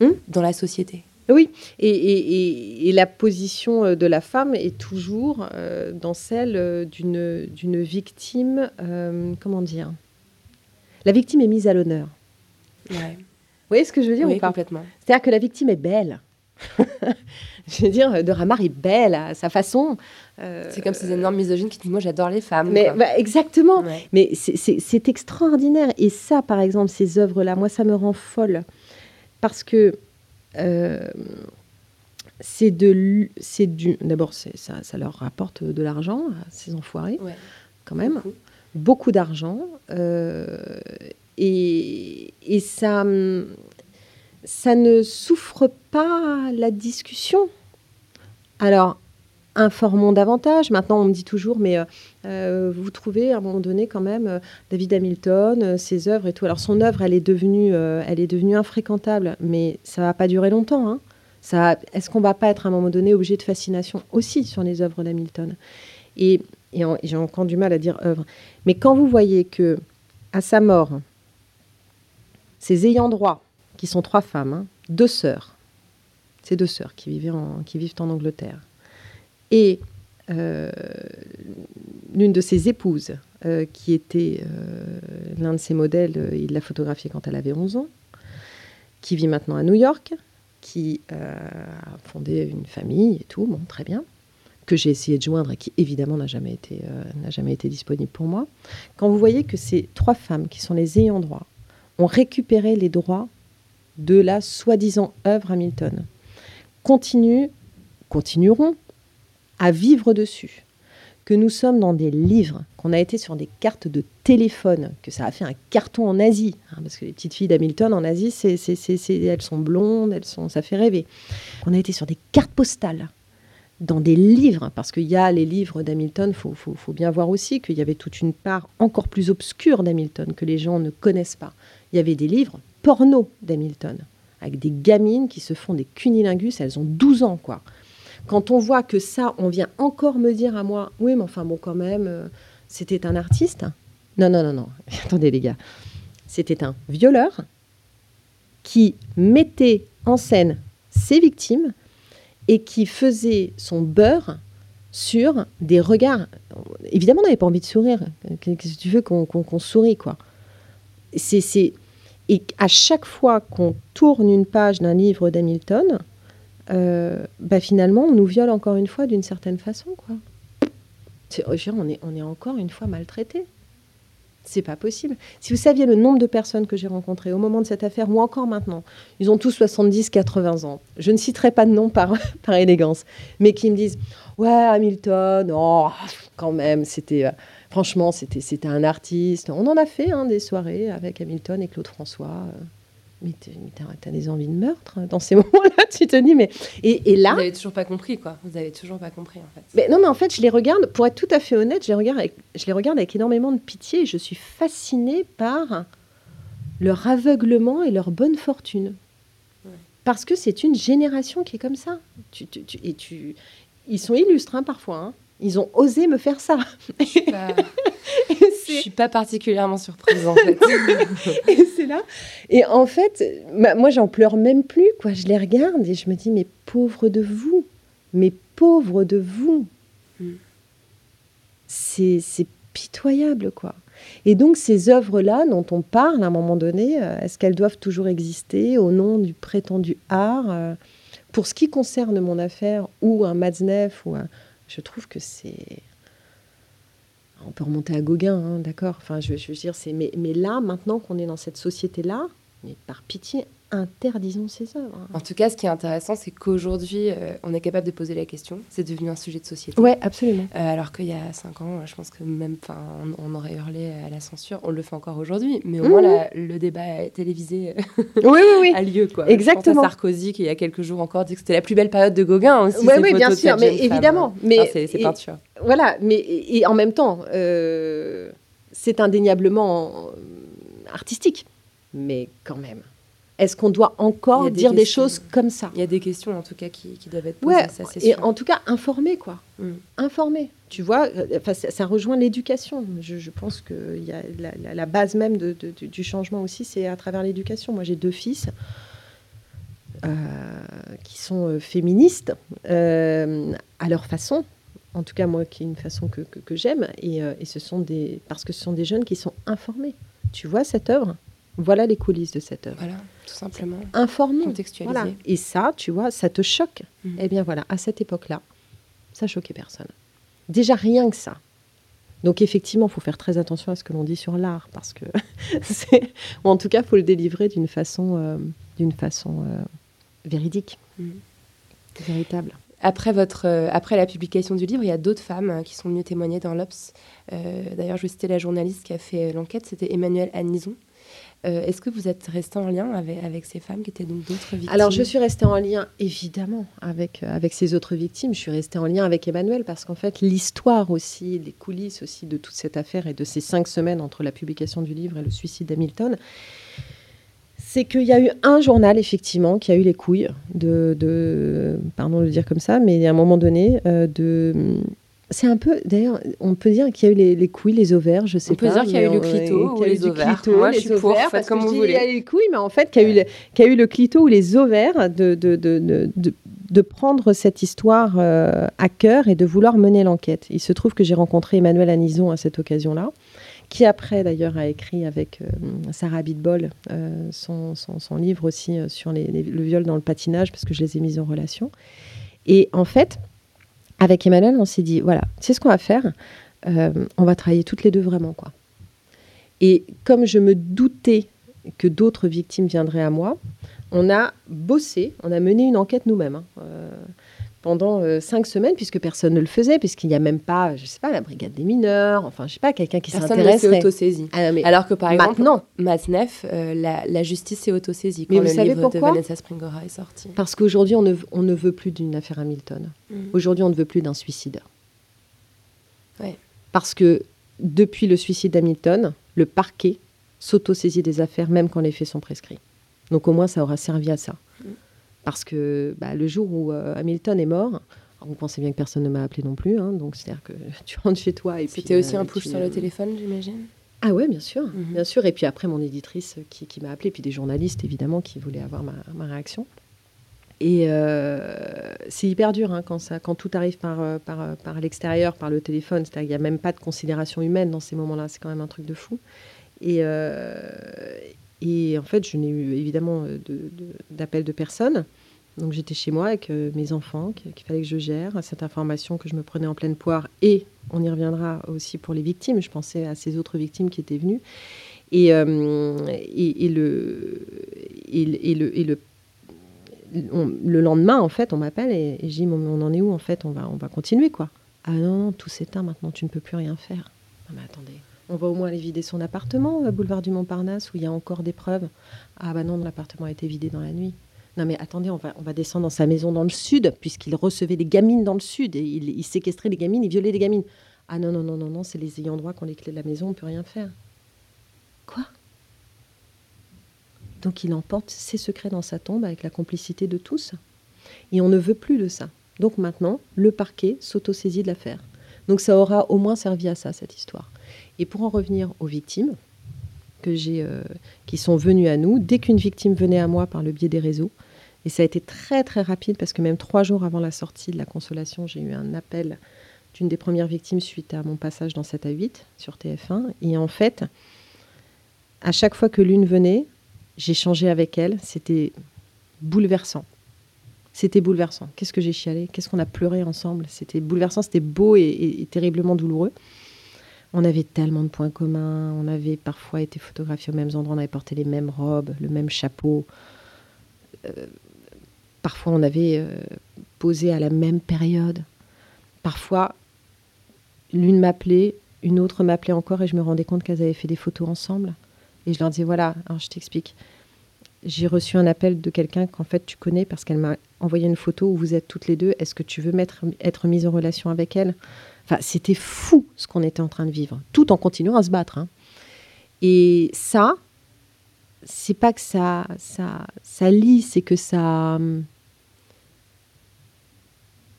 Hum dans la société. Oui, et, et- et- et la position euh, de la femme est toujours euh, dans celle euh, d'une d'une victime, euh, comment dire? La victime est mise à l'honneur. Ouais. Vous voyez ce que je veux dire Oui, ou pas? complètement. C'est-à-dire que la victime est belle. [LAUGHS] je veux dire, de Ramar est belle à sa façon. Euh, C'est comme ces énormes misogynes qui disent Moi, j'adore les femmes. Mais bah, exactement. Ouais. Mais c'est- extraordinaire. Et ça, par exemple, ces œuvres-là, moi, ça me rend folle. Parce que euh, c'est de c'est du. D'abord, ça, ça leur rapporte de l'argent à ces enfoirés, Ouais. quand même. Beaucoup. Beaucoup d'argent. euh, et, et ça, ça ne souffre pas la discussion. Alors, informons davantage. Maintenant, on me dit toujours, mais euh, euh, vous trouvez à un moment donné quand même euh, David Hamilton, ses œuvres et tout. Alors, son œuvre, elle est devenue, elle est devenue infréquentable, mais ça va pas durer longtemps. hein. Ça, est-ce qu'on va pas être à un moment donné obligé de fascination aussi sur les œuvres d'Hamilton? Et, j'ai encore du mal à dire œuvre. Mais quand vous voyez que à sa mort, ses ayants droit, qui sont trois femmes, hein, deux sœurs, ces deux sœurs qui vivent en Angleterre, et euh, l'une de ses épouses, euh, qui était euh, l'un de ses modèles, il l'a photographiée quand elle avait 11 ans, qui vit maintenant à New York, qui a fondé une famille et tout, bon, très bien, que j'ai essayé de joindre et qui évidemment n'a jamais, été, jamais été disponible pour moi. Quand vous voyez que ces trois femmes, qui sont les ayants droit, ont récupéré les droits de la soi-disant œuvre Hamilton, continuent, continueront à vivre dessus, que nous sommes dans des livres, qu'on a été sur des cartes de téléphone, que ça a fait un carton en Asie, hein, parce que les petites filles d'Hamilton en Asie, c'est, c'est- c'est- elles sont blondes, elles sont, ça fait rêver. On a été sur des cartes postales, dans des livres, parce qu'il y a les livres d'Hamilton, il faut, faut- faut bien voir aussi qu'il y avait toute une part encore plus obscure d'Hamilton que les gens ne connaissent pas. Il y avait des livres porno d'Hamilton, avec des gamines qui se font des cunilingus, elles ont 12 ans, quoi. Quand on voit que ça, on vient encore me dire à moi, oui, mais enfin bon, quand même, euh, c'était un artiste. Non, non, non, non. [LAUGHS] Attendez, les gars. C'était un violeur qui mettait en scène ses victimes et qui faisait son beurre sur des regards. Évidemment, on n'avait pas envie de sourire. Qu'est-ce que tu veux qu'on qu'on- qu'on sourit, quoi? C'est- Et à chaque fois qu'on tourne une page d'un livre d'Hamilton, euh, bah finalement, on nous viole encore une fois d'une certaine façon, quoi. Veux dire, On est, on est encore une fois maltraité. C'est pas possible. Si vous saviez le nombre de personnes que j'ai rencontrées au moment de cette affaire, ou encore maintenant, ils ont tous 70, 80 ans. Je ne citerai pas de nom par, [LAUGHS] par élégance, mais qui me disent Ouais, Hamilton, oh, quand même, c'était. euh, franchement, c'était un artiste. On en a fait hein, des soirées avec Hamilton et Claude François. euh, Mais t'as des envies de meurtre hein, dans ces [LAUGHS] moments-là, tu te dis, mais. Et, et là. Vous avez toujours pas compris, quoi. Vous avez toujours pas compris, en fait. Mais non, mais en fait, je les regarde, pour être tout à fait honnête, je les regarde avec, je les regarde avec énormément de pitié et je suis fascinée par leur aveuglement et leur bonne fortune. Parce que c'est une génération qui est comme ça. Tu, tu- tu- et tu, ils sont illustres hein, parfois. hein. Ils ont osé me faire ça. Je suis pas, [LAUGHS] je suis pas particulièrement surprise, en fait. [LAUGHS] et c'est là. Et en fait, ma- moi, j'en pleure même plus. Quoi. Je les regarde et je me dis, mais pauvre de vous, mais pauvre de vous. Mm. C'est c'est pitoyable, quoi. Et donc, ces œuvres-là dont on parle à un moment donné, euh, est-ce qu'elles doivent toujours exister au nom du prétendu art euh, Pour ce qui concerne mon affaire, ou un Matzneff, ou un, Je trouve que c'est. On peut remonter à Gauguin, hein, d'accord. Enfin, je, je veux dire, c'est. Mais, mais là, maintenant qu'on est dans cette société-là, mais par pitié, interdisons ces œuvres. En tout cas, ce qui est intéressant, c'est qu'aujourd'hui, euh, on est capable de poser la question. C'est devenu un sujet de société. Ouais, absolument. Euh, alors qu'il y a cinq ans, je pense que même, on, on aurait hurlé à la censure. On le fait encore aujourd'hui, mais au moins la- le débat télévisé Oui, oui, oui. [LAUGHS] a lieu, quoi. Exactement. Je pense à Sarkozy, qui il y a quelques jours encore dit que c'était la plus belle période de Gauguin aussi. Ouais, ces oui, bien sûr, mais femme. évidemment. Mais Enfin, c'est peinture. Voilà, mais et, et en même temps, euh, c'est indéniablement euh, artistique. Mais quand même, est-ce qu'on doit encore des dire des choses comme ça Il y a des questions, en tout cas, qui, qui doivent être posées. Ouais, ça, et sûr. en tout cas informer quoi. Mm. Informer. Tu vois, euh, ça, ça rejoint l'éducation. Je, je pense que y a la, la- la base même de- de- du- du changement aussi, c'est à travers l'éducation. Moi, j'ai deux fils euh, qui sont euh, féministes euh, à leur façon. En tout cas, moi, qui est une façon que, que- que j'aime. Et, et ce sont des parce que ce sont des jeunes qui sont informés. Tu vois cette œuvre? Voilà les coulisses de cette œuvre. Voilà, tout simplement. Informons. Voilà. Et ça, tu vois, ça te choque. Mhm. Eh bien voilà, à cette époque-là, ça choquait personne. Déjà rien que ça. Donc effectivement, il faut faire très attention à ce que l'on dit sur l'art, parce que [LAUGHS] c'est, ou en tout cas, il faut le délivrer d'une façon, euh, d'une façon euh, véridique, Mhm. véritable. Après, votre, euh, après la publication du livre, il y a d'autres femmes euh, qui sont venues témoigner dans l'Obs. Euh, D'ailleurs, je vais citer la journaliste qui a fait l'enquête, c'était Emmanuelle Annison. Euh, Est-ce que vous êtes resté en lien avec, ces femmes qui étaient donc d'autres victimes? Alors, je suis restée en lien, évidemment, avec, euh, avec ces autres victimes. Je suis restée en lien avec Emmanuel parce qu'en fait, l'histoire aussi, les coulisses aussi de toute cette affaire et de ces cinq semaines entre la publication du livre et le suicide d'Hamilton, c'est qu'il y a eu un journal, effectivement, qui a eu les couilles de, de pardon de le dire comme ça, mais à un moment donné, euh, de... C'est un peu, d'ailleurs, on peut dire qu'il y a eu les, les couilles, les ovaires, je sais On peut pas. dire qu'il y a eu le clito ou les ovaires. clito, Moi, je suis pour, ovaires, faites parce comme que vous je dis, voulez. Il y a eu les couilles, mais en fait, qu'il y a eu le, qu'il y a eu le clito ou les ovaires de, de, de, de, de- prendre cette histoire euh, à cœur et de vouloir mener l'enquête. Il se trouve que j'ai rencontré Emmanuel Anison à cette occasion-là, qui après d'ailleurs a écrit avec euh, Sarah Bitbol euh, son, son, son livre aussi sur les- les- le viol dans le patinage, parce que je les ai mises en relation. Et en fait, avec Emmanuel, on s'est dit, voilà, sais ce qu'on va faire Euh, On va travailler toutes les deux vraiment, quoi. Et comme je me doutais que d'autres victimes viendraient à moi, on a bossé, on a mené une enquête nous-mêmes hein, euh, pendant euh, cinq semaines, puisque personne ne le faisait, puisqu'il n'y a même pas, je sais pas, la brigade des mineurs, enfin, je sais pas, quelqu'un qui Personne ne s'est s'intéresserait. autosaisi. Ah, Alors que par exemple, maintenant, euh, la, la justice s'est autosaisie quand Mais vous le savez livre de pourquoi Vanessa Springora est sorti. parce qu'aujourd'hui, on ne, on ne veut plus d'une affaire Hamilton. Mhm. Aujourd'hui, on ne veut plus d'un suicide. Ouais. Parce que depuis le suicide d'Hamilton, le parquet s'autosaisit des affaires, même quand les faits sont prescrits. Donc au moins, ça aura servi à ça. Parce que bah, le jour où euh, Hamilton est mort, vous pensez bien que personne ne m'a appelé non plus, hein, donc c'est-à-dire que [LAUGHS] tu rentres chez toi et puis... C'était aussi euh, un push sur le téléphone, j'imagine? Ah ouais, bien sûr, Mhm. bien sûr. Et puis après, mon éditrice qui, qui m'a appelé, puis des journalistes évidemment qui voulaient avoir ma, ma réaction. Et euh, c'est hyper dur hein, quand, ça, quand tout arrive par, euh, par, euh, par l'extérieur, par le téléphone. C'est-à-dire qu'il n'y a même pas de considération humaine dans ces moments-là. C'est quand même un truc de fou. Et, euh, et en fait, je n'ai eu évidemment euh, de- de- personnes. Donc j'étais chez moi avec euh, mes enfants qu'il fallait que je gère cette information que je me prenais en pleine poire. Et on y reviendra aussi pour les victimes. Je pensais à ces autres victimes qui étaient venues. Et, euh, et, le, et, le- et le, le, lendemain, en fait, on m'appelle et, et je dis, on en est où En fait, on va, on va continuer, quoi. Ah non, non, tout s'éteint maintenant, tu ne peux plus rien faire. Non, mais attendez, on va au moins aller vider son appartement, euh, boulevard du Montparnasse, où il y a encore des preuves. Ah bah non, l'appartement a été vidé dans la nuit. Non mais attendez, on va, descendre dans sa maison dans le sud, puisqu'il recevait des gamines dans le sud, et il, séquestrait les gamines, il violait les gamines. Ah non, non, non, non, non, c'est les ayants droit qui ont les clés de la maison, on peut rien faire. Quoi? Donc il emporte ses secrets dans sa tombe avec la complicité de tous. Et on ne veut plus de ça. Donc maintenant, le parquet s'autosaisit de l'affaire. Donc ça aura au moins servi à ça, cette histoire. Et pour en revenir aux victimes, euh, qui sont venues à nous, dès qu'une victime venait à moi par le biais des réseaux, et ça a été très très rapide parce que même trois jours avant la sortie de la consolation, j'ai eu un appel d'une des premières victimes suite à mon passage dans 7 à 8 sur TF1. Et en fait, à chaque fois que l'une venait, j'échangeais avec elle, c'était bouleversant. C'était bouleversant. Qu'est-ce que j'ai chialé? Qu'est-ce qu'on a pleuré ensemble? C'était bouleversant, c'était beau et terriblement douloureux. On avait tellement de points communs. On avait parfois été photographiés aux mêmes endroits. On avait porté les mêmes robes, le même chapeau. Euh, parfois, on avait euh, posé à la même période. Parfois, l'une m'appelait, une autre m'appelait encore et je me rendais compte qu'elles avaient fait des photos ensemble. Et je leur disais, voilà, alors je t'explique. J'ai reçu un appel de quelqu'un qu'en fait tu connais parce qu'elle m'a envoyé une photo où vous êtes toutes les deux. Est-ce que tu veux être mise en relation avec elle? Enfin, c'était fou ce qu'on était en train de vivre, tout en continuant à se battre. hein. Et ça, c'est pas que ça, ça, ça lie, c'est que ça. hum,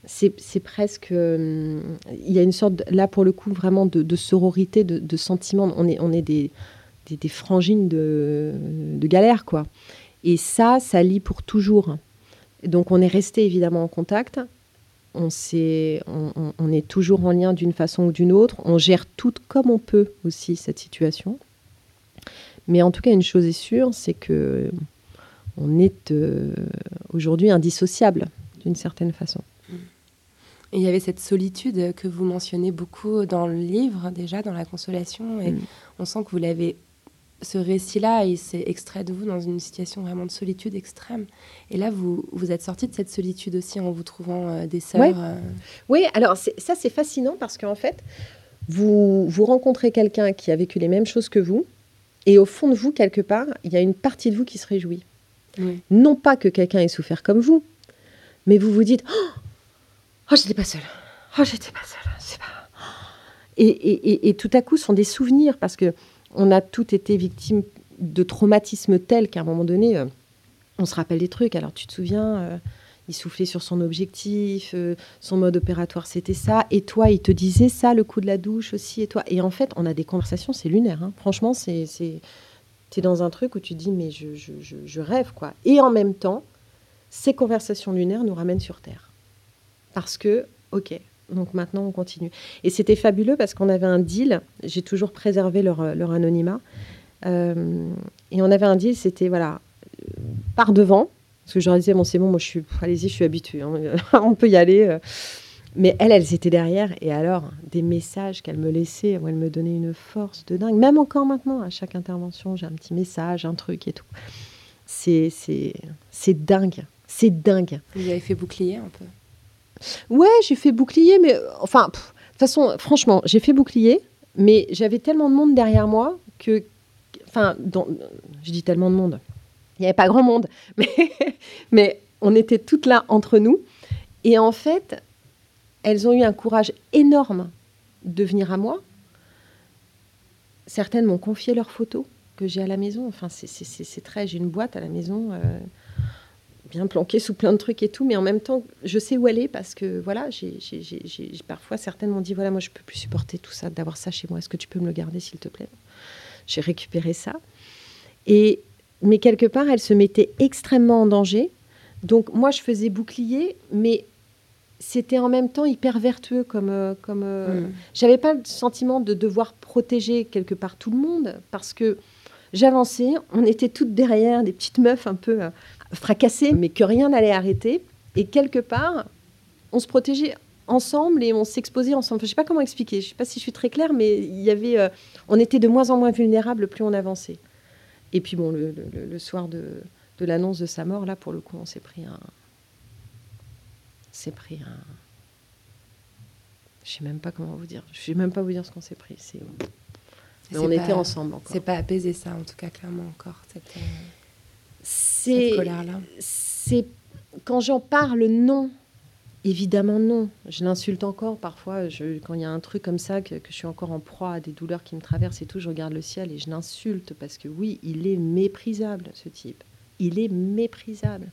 C'est presque. hum, Il y a une sorte, là pour le coup, vraiment de, sororité, de, sentiment. On est, on est des, des, des frangines de, de galère, quoi. Et ça, ça lie pour toujours. Donc on est resté évidemment en contact. On, s'est- on, est toujours en lien d'une façon ou d'une autre. On gère tout comme on peut aussi cette situation. Mais en tout cas, une chose est sûre, c'est que on est euh, aujourd'hui indissociable d'une certaine façon. Et il y avait cette solitude que vous mentionnez beaucoup dans le livre, déjà, dans La Consolation. Et Mm. on sent que vous l'avez. Ce récit-là, il s'est extrait de vous dans une situation vraiment de solitude extrême. Et là, vous, vous êtes sorti de cette solitude aussi en vous trouvant euh, des sœurs. Ouais. euh, Oui, alors ça c'est fascinant parce qu'en fait, vous, vous rencontrez quelqu'un qui a vécu les mêmes choses que vous, et au fond de vous, quelque part, il y a une partie de vous qui se réjouit. Oui. Non pas que quelqu'un ait souffert comme vous, mais vous vous dites Oh, oh j'étais pas seule. Oh, j'étais pas seule. C'est pas. Et, et- et- et tout à coup, ce sont des souvenirs parce que on a toutes été victimes de traumatismes tels qu'à un moment donné, euh, on se rappelle des trucs. Alors, tu te souviens, euh, il soufflait sur son objectif, euh, son mode opératoire, c'était ça. Et toi, il te disait ça, le coup de la douche aussi. Et toi, et en fait, on a des conversations, c'est lunaire. hein. Franchement, c'est, t'es dans un truc où tu te dis, mais je, je rêve, quoi. Et en même temps, ces conversations lunaires nous ramènent sur Terre. Parce que, ok, donc maintenant on continue. Et c'était fabuleux parce qu'on avait un deal, j'ai toujours préservé leur, leur anonymat. Euh, et on avait un deal, c'était, voilà, euh, par devant, parce que je leur disais, bon, c'est bon, moi je suis, allez-y, je suis habituée, hein, [LAUGHS] on peut y aller. euh. Mais elles, elles étaient derrière. Et alors, des messages qu'elles me laissaient, où elles me donnaient une force de dingue. Même encore maintenant, à chaque intervention, j'ai un petit message, un truc et tout. C'est dingue. C'est dingue. Vous avez fait bouclier un peu. Ouais, j'ai fait bouclier, mais enfin, de toute façon, franchement, j'ai fait bouclier, mais j'avais tellement de monde derrière moi que, enfin, dans- je dis tellement de monde. Il n'y avait pas grand monde, [LAUGHS] mais, on était toutes là entre nous. Et en fait, elles ont eu un courage énorme de venir à moi. Certaines m'ont confié leurs photos que j'ai à la maison. Enfin, c'est très. J'ai une boîte à la maison. euh, bien planquée sous plein de trucs et tout, mais en même temps, je sais où elle est parce que voilà, j'ai, j'ai- j'ai- j'ai- parfois certaines m'ont dit voilà, moi je peux plus supporter tout ça, d'avoir ça chez moi. Est-ce que tu peux me le garder s'il te plaît? J'ai récupéré ça. Et mais quelque part, elle se mettait extrêmement en danger. Donc moi, je faisais bouclier, mais c'était en même temps hyper vertueux comme euh, comme. euh, Mm. J'avais pas le sentiment de devoir protéger quelque part tout le monde parce que j'avançais, on était toutes derrière, des petites meufs un peu euh, fracassées, mais que rien n'allait arrêter. Et quelque part, on se protégeait ensemble et on s'exposait ensemble. Enfin, je sais pas comment expliquer. Je sais pas si je suis très claire, mais il y avait, euh, on était de moins en moins vulnérables plus on avançait. Et puis bon, le, le- le- le soir de, de l'annonce de sa mort, là, pour le coup, on s'est pris un, s'est pris un. Je sais même pas comment vous dire. Je sais même pas vous dire ce qu'on s'est pris. Mais on pas- était ensemble encore. C'est pas apaisé ça, en tout cas, clairement encore, cette, euh, C'est. cette colère-là. c'est quand j'en parle, non. Évidemment, non. Je l'insulte encore parfois. Je, quand il y a un truc comme ça, que, que je suis encore en proie à des douleurs qui me traversent et tout, je regarde le ciel et je l'insulte parce que oui, il est méprisable, ce type. Il est méprisable.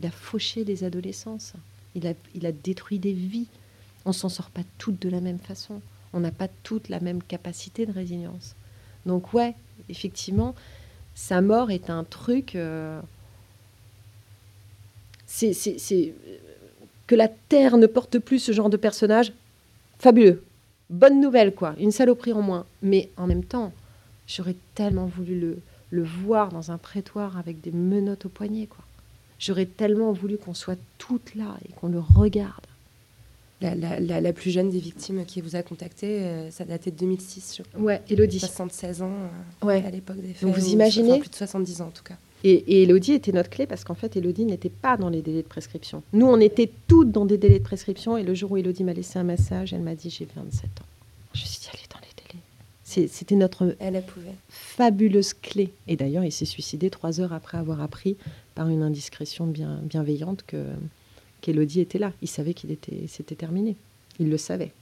Il a fauché des adolescences. Il a, il a détruit des vies. On s'en sort pas toutes de la même façon. On n'a pas toutes la même capacité de résilience. Donc ouais, effectivement, sa mort est un truc. euh, c'est, que la Terre ne porte plus ce genre de personnage, fabuleux. Bonne nouvelle, quoi. Une saloperie en moins. Mais en même temps, j'aurais tellement voulu le, le voir dans un prétoire avec des menottes au poignet, quoi. J'aurais tellement voulu qu'on soit toutes là et qu'on le regarde. La, la- la- la plus jeune des victimes qui vous a contacté, euh, ça datait de 2006, je crois. Ouais, Elodie. 76 ans euh, Ouais. à l'époque des faits. Donc vous ou- imaginez enfin, Plus de 70 ans en tout cas. Et, et Elodie était notre clé parce qu'en fait, Elodie n'était pas dans les délais de prescription. Nous, on était toutes dans des délais de prescription. Et le jour où Elodie m'a laissé un message, elle m'a dit J'ai 27 ans. Je me suis dit Elle est dans les délais. C'était notre Elle, fabuleuse clé. Et d'ailleurs, il s'est suicidé trois heures après avoir appris, par une indiscrétion bien, bienveillante, que qu'Elodie était là. Il savait qu'il était, c'était terminé. Il le savait.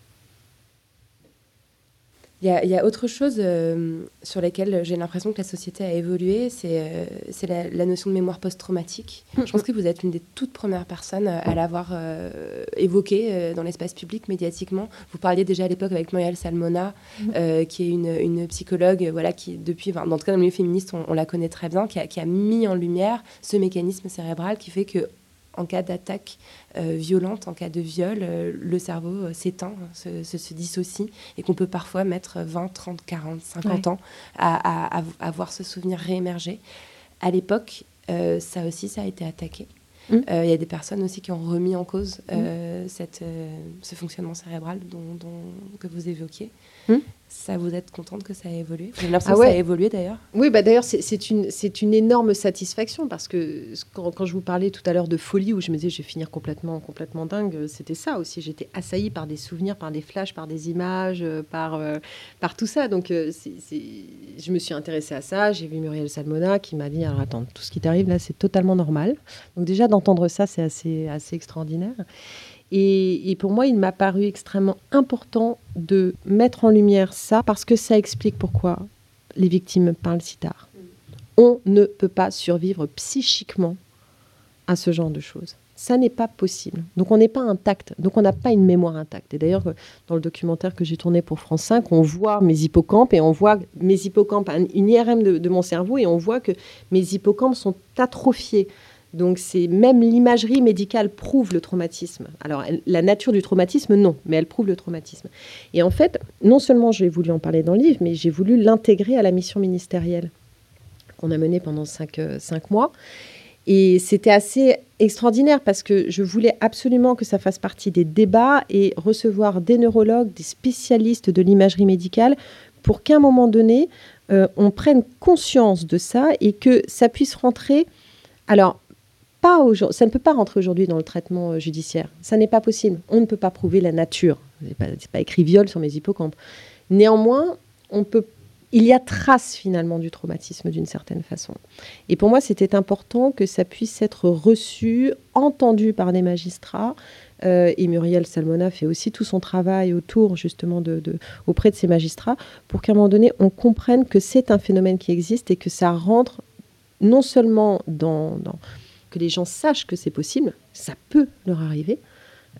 Il y, a, il y a autre chose euh, sur laquelle j'ai l'impression que la société a évolué, c'est euh, la, la notion de mémoire post-traumatique. [LAUGHS] Je pense que vous êtes l'une des toutes premières personnes à l'avoir euh, évoquée dans l'espace public médiatiquement. Vous parliez déjà à l'époque avec Muriel Salmona, euh, qui est une, une psychologue, voilà, qui depuis, enfin, dans tout cas dans le milieu féministe, on, on la connaît très bien, qui a, qui a mis en lumière ce mécanisme cérébral qui fait que en cas d'attaque euh, violente, en cas de viol, euh, le cerveau euh, s'éteint, se, se- se dissocie, et qu'on peut parfois mettre 20, 30, 40, 50 Ouais. ans à, à- à- voir ce souvenir réémerger. À l'époque, ça aussi, ça a été attaqué. Mm. Euh, Il y a des personnes aussi qui ont remis en cause euh, cette, euh, ce fonctionnement cérébral dont, dont- que vous évoquiez. Mm. Ça, vous êtes contente que ça a évolué? Vous avez l'impression Ah que ça a évolué d'ailleurs Oui, bah d'ailleurs, c'est- une, une énorme satisfaction parce que quand, quand je vous parlais tout à l'heure de folie, où je me disais je vais finir complètement, complètement dingue, euh, c'était ça aussi. J'étais assaillie par des souvenirs, par des flashs, par des images, euh, par, euh, par tout ça. Donc, euh, je me suis intéressée à ça. J'ai vu Muriel Salmona qui m'a dit Alors, attends, tout ce qui t'arrive là, c'est totalement normal. Donc, déjà, d'entendre ça, c'est assez, assez extraordinaire. Et, pour moi, il m'a paru extrêmement important de mettre en lumière ça parce que ça explique pourquoi les victimes parlent si tard. On ne peut pas survivre psychiquement à ce genre de choses. Ça n'est pas possible. Donc on n'est pas intact. Donc on n'a pas une mémoire intacte. Et d'ailleurs, dans le documentaire que j'ai tourné pour France 5, on voit mes hippocampes et on voit mes hippocampes, un- une IRM de mon cerveau, et on voit que mes hippocampes sont atrophiés. Donc c'est même l'imagerie médicale prouve le traumatisme. Alors la nature du traumatisme, non, mais elle prouve le traumatisme. Et en fait, non seulement j'ai voulu en parler dans le livre, mais j'ai voulu l'intégrer à la mission ministérielle qu'on a menée pendant cinq, euh, cinq mois. Et c'était assez extraordinaire parce que je voulais absolument que ça fasse partie des débats et recevoir des neurologues, des spécialistes de l'imagerie médicale pour qu'à un moment donné, euh, on prenne conscience de ça et que ça puisse rentrer. Alors, ça ne peut pas rentrer aujourd'hui dans le traitement euh, judiciaire. Ça n'est pas possible. On ne peut pas prouver la nature. Pas, c'est pas écrit viol sur mes hippocampes. Néanmoins, on peut, il y a trace finalement du traumatisme d'une certaine façon. Et pour moi, c'était important que ça puisse être reçu, entendu par des magistrats. Euh, et Muriel Salmona fait aussi tout son travail autour justement auprès de ces magistrats pour qu'à un moment donné, on comprenne que c'est un phénomène qui existe et que ça rentre non seulement dans- que les gens sachent que c'est possible, ça peut leur arriver,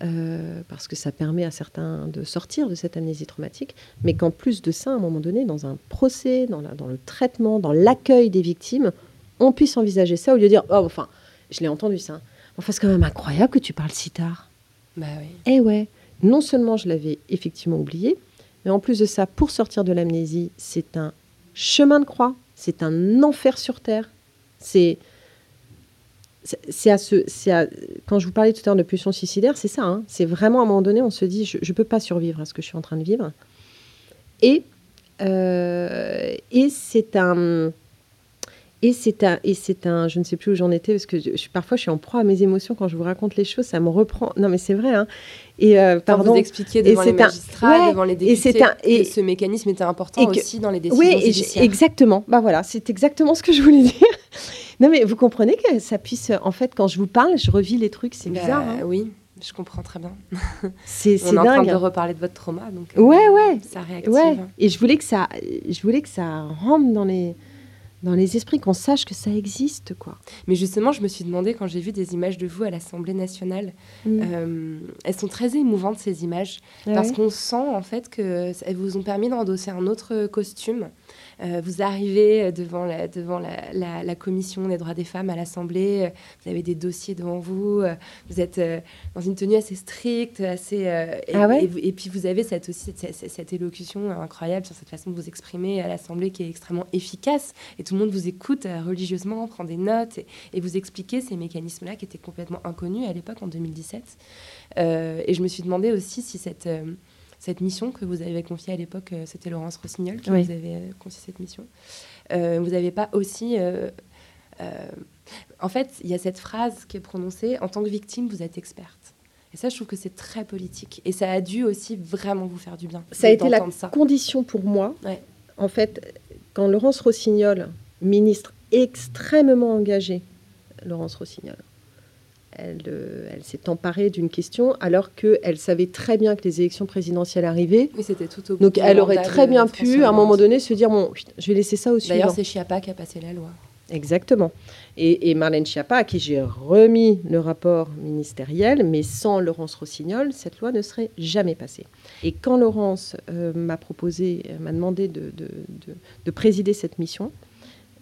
euh, parce que ça permet à certains de sortir de cette amnésie traumatique, mais qu'en plus de ça, à un moment donné, dans un procès, dans, la- dans le traitement, dans l'accueil des victimes, on puisse envisager ça au lieu de dire, oh, enfin, je l'ai entendu ça. Enfin, c'est quand même incroyable que tu parles si tard. Bah oui. Eh ouais, non seulement je l'avais effectivement oublié, mais en plus de ça, pour sortir de l'amnésie, c'est un chemin de croix, c'est un enfer sur terre. C'est c'est- à ce, c'est à- quand je vous parlais tout à l'heure de pulsion suicidaire, c'est ça. hein. C'est vraiment à un moment donné, on se dit, je ne peux pas survivre à ce que je suis en train de vivre. Et, euh, et c'est un, et c'est un, et c'est un, je ne sais plus où j'en étais parce que je, je- parfois je suis en proie à mes émotions quand je vous raconte les choses, ça me reprend. Non mais c'est vrai. Hein. Et euh, Pardon. pardon. Vous expliquiez Et devant les un- magistrats, ouais, devant les et députés, c'est un- et- que ce mécanisme était important et que- aussi dans les décisions Oui, et exactement. Bah voilà, c'est exactement ce que je voulais dire. Non mais vous comprenez que ça puisse, en fait, quand je vous parle, je revis les trucs, c'est Bah, bizarre. hein. Oui, je comprends très bien. [LAUGHS] C'est On c'est est en train dingue. de reparler de votre trauma, donc euh, Ouais, ça réactive. Ouais. Et je voulais que ça, je voulais que ça rentre dans les, dans les esprits, qu'on sache que ça existe, quoi. Mais justement, je me suis demandé quand j'ai vu des images de vous à l'Assemblée nationale, Mm. euh, elles sont très émouvantes ces images Ah parce qu'on sent en fait que elles vous ont permis d'endosser un autre costume. Euh, vous arrivez devant la, devant la, la- la commission des droits des femmes à l'Assemblée, euh, vous avez des dossiers devant vous, euh, vous êtes euh, dans une tenue assez stricte, assez euh, et, Ah ouais et et puis vous avez cette aussi cette, cette- élocution incroyable sur cette façon de vous exprimer à l'Assemblée qui est extrêmement efficace et tout le monde vous écoute euh, religieusement, prend des notes et, vous expliquez ces mécanismes-là qui étaient complètement inconnus à l'époque, en 2017. Euh, et je me suis demandé aussi si cette, cette mission que vous avez confiée à l'époque, c'était Laurence Rossignol qui vous avait confié cette mission, vous n'avez pas aussi... en fait, il y a cette phrase qui est prononcée, en tant que victime, vous êtes experte. Et ça, je trouve que c'est très politique. Et ça a dû aussi vraiment vous faire du bien. Ça a été la condition pour moi. En fait, quand Laurence Rossignol, ministre extrêmement engagée, Laurence Rossignol, elle, euh, elle s'est emparée d'une question alors qu'elle savait très bien que les élections présidentielles arrivaient. Oui, c'était tout au Donc elle aurait très bien pu, à un moment donné, se dire bon, je vais laisser ça au suivant. D'ailleurs, c'est Chiappa qui a passé la loi. Exactement. Et, Marlène Schiappa, à qui j'ai remis le rapport ministériel, mais sans Laurence Rossignol, cette loi ne serait jamais passée. Et quand Laurence euh, m'a proposé, euh, m'a demandé de, présider cette mission,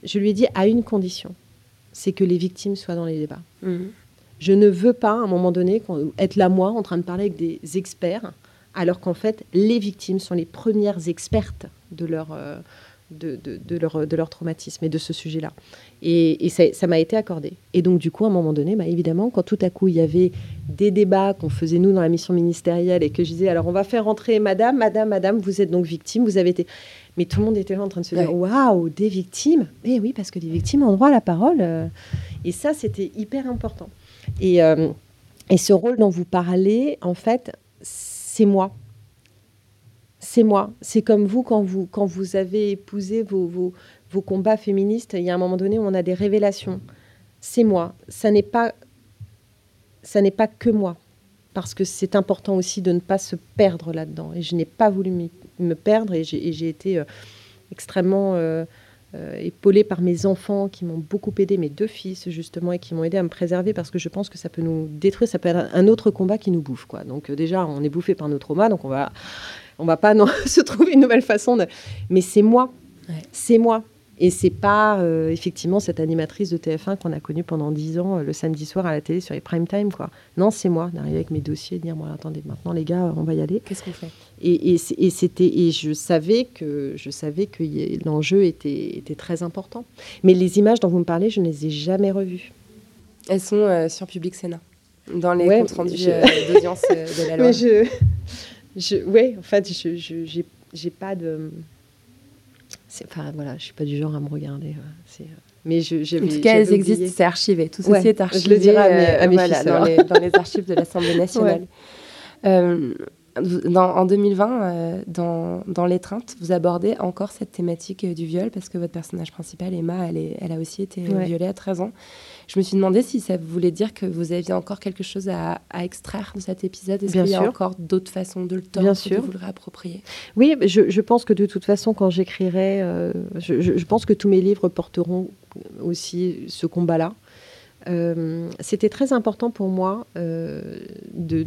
je lui ai dit à une condition, c'est que les victimes soient dans les débats. Mhm. Je ne veux pas, à un moment donné, être là, moi, en train de parler avec des experts, alors qu'en fait, les victimes sont les premières expertes de leur... Euh, de, leur, de leur traumatisme et de ce sujet-là. Et, ça m'a été accordé. Et donc, du coup, à un moment donné, bah, évidemment, quand tout à coup, il y avait des débats qu'on faisait, nous, dans la mission ministérielle, et que je disais, alors, on va faire rentrer Madame, Madame, Madame, vous êtes donc victime, vous avez été... Mais tout le monde était là en train de se dire, waouh, des victimes Eh oui, parce que les victimes ont droit à la parole. Euh. Et ça, c'était hyper important. Et, euh, et ce rôle dont vous parlez, en fait, c'est moi c'est moi. C'est comme vous quand vous, quand vous avez épousé vos, vos, combats féministes, il y a un moment donné où on a des révélations. C'est moi. Ça n'est pas, pas que moi. Parce que c'est important aussi de ne pas se perdre là-dedans. Et je n'ai pas voulu me perdre et j'ai été euh, extrêmement euh, épaulée par mes enfants qui m'ont beaucoup aidé, mes deux fils justement, et qui m'ont aidé à me préserver parce que je pense que ça peut nous détruire, ça peut être un autre combat qui nous bouffe. Quoi. Donc déjà, on est bouffé par nos traumas, donc on va on va pas [LAUGHS] non, se trouver une nouvelle façon de. Mais c'est moi. C'est moi. Et c'est pas euh, effectivement cette animatrice de TF1 qu'on a connue pendant dix ans euh, le samedi soir à la télé sur les prime time quoi. Non, c'est moi d'arriver avec mes dossiers et de dire bon attendez maintenant les gars on va y aller. Qu'est-ce qu'on fait? Et, et, c'était et je savais que je savais que l'enjeu était, était très important. Mais les images dont vous me parlez, je ne les ai jamais revues. Elles sont euh, sur Public Sénat dans les comptes rendus d'audience de la [LAUGHS] loi. Mais je oui, en fait, je n'ai pas de. Enfin, voilà, je suis pas du genre à me regarder. Euh, mais je, en tout cas, elles existent, c'est archivé. Tout ceci est archivé. Je le dirai à mes, euh, dans, les, dans, les, archives de l'Assemblée [LAUGHS] nationale. Euh, en 2020, dans, dans L'étreinte, vous abordez encore cette thématique du viol parce que votre personnage principal, Emma, elle, est, elle a aussi été violée à 13 ans. Je me suis demandé si ça voulait dire que vous aviez encore quelque chose à, extraire de cet épisode. Est-ce qu'il y a encore d'autres façons de le tordre, de vous le réapproprier? Oui, je, pense que de toute façon, quand j'écrirai, euh, je, pense que tous mes livres porteront aussi ce combat-là. Euh, c'était très important pour moi euh, de,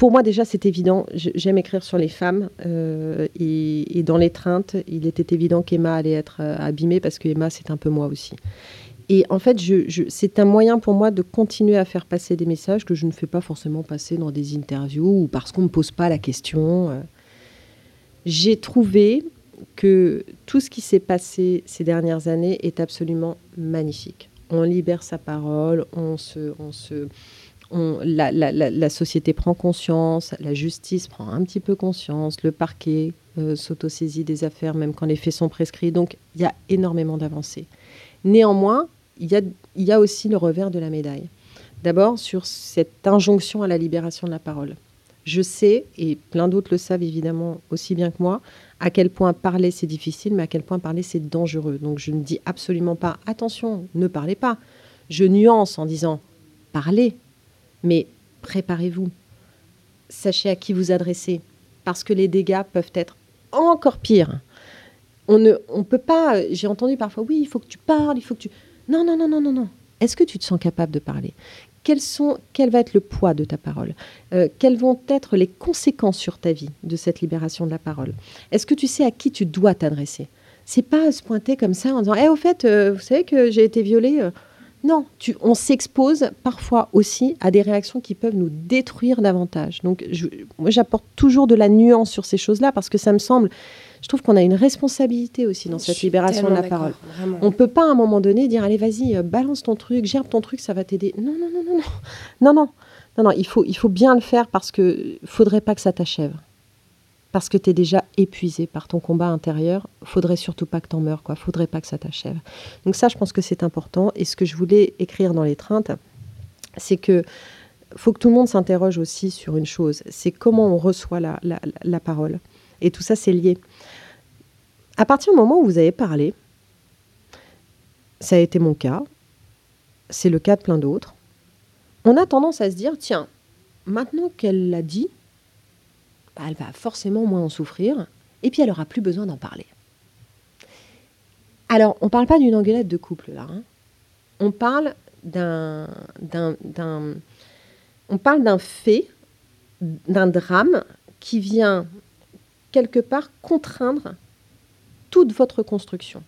pour moi, déjà, c'est évident. J'aime écrire sur les femmes. et, et, dans l'étreinte, il était évident qu'Emma allait être abîmée parce que Emma, c'est un peu moi aussi. Et en fait, c'est un moyen pour moi de continuer à faire passer des messages que je ne fais pas forcément passer dans des interviews ou parce qu'on ne me pose pas la question. Euh. J'ai trouvé que tout ce qui s'est passé ces dernières années est absolument magnifique. On libère sa parole, on se, la, société prend conscience, la justice prend un petit peu conscience, le parquet euh, s'autosaisit des affaires même quand les faits sont prescrits. Donc il y a énormément d'avancées. Néanmoins, il y, a, aussi le revers de la médaille. D'abord, sur cette injonction à la libération de la parole. Je sais, et plein d'autres le savent évidemment aussi bien que moi, à quel point parler c'est difficile, mais à quel point parler c'est dangereux. Donc je ne dis absolument pas attention, ne parlez pas. Je nuance en disant parlez, mais préparez-vous. Sachez à qui vous adressez, parce que les dégâts peuvent être encore pires. On ne on peut pas. J'ai entendu parfois oui, il faut que tu parles, il faut que tu. Non, non, non, non, non, non. Est-ce que tu te sens capable de parler? Quels sont, Quel va être le poids de ta parole? Euh, Quelles vont être les conséquences sur ta vie de cette libération de la parole? Est-ce que tu sais à qui tu dois t'adresser? C'est pas se pointer comme ça en disant Eh, au fait, euh, vous savez que j'ai été violée euh. Non, tu, on s'expose parfois aussi à des réactions qui peuvent nous détruire davantage. Donc, moi, j'apporte toujours de la nuance sur ces choses-là parce que ça me semble Je trouve qu'on a une responsabilité aussi dans cette libération de la parole. On ne peut pas à un moment donné dire allez vas-y euh, balance ton truc, gerbe ton truc, ça va t'aider. Non non non non non non non non non il faut il faut bien le faire parce que faudrait pas que ça t'achève. Parce que tu es déjà épuisé par ton combat intérieur, faudrait surtout pas que tu en meurs, quoi. Faudrait pas que ça t'achève. Donc ça, je pense que c'est important. Et ce que je voulais écrire dans l'étreinte, c'est que faut que tout le monde s'interroge aussi sur une chose, c'est comment on reçoit la parole. Et tout ça, c'est lié. À partir du moment où vous avez parlé, ça a été mon cas, c'est le cas de plein d'autres, on a tendance à se dire, tiens, maintenant qu'elle l'a dit, elle va forcément moins en souffrir, et puis elle aura plus besoin d'en parler. Alors, on ne parle pas d'une engueulade de couple, là. Hein. On parle d'un, on parle d'un fait, d'un drame qui vient quelque part contraindre toute votre construction.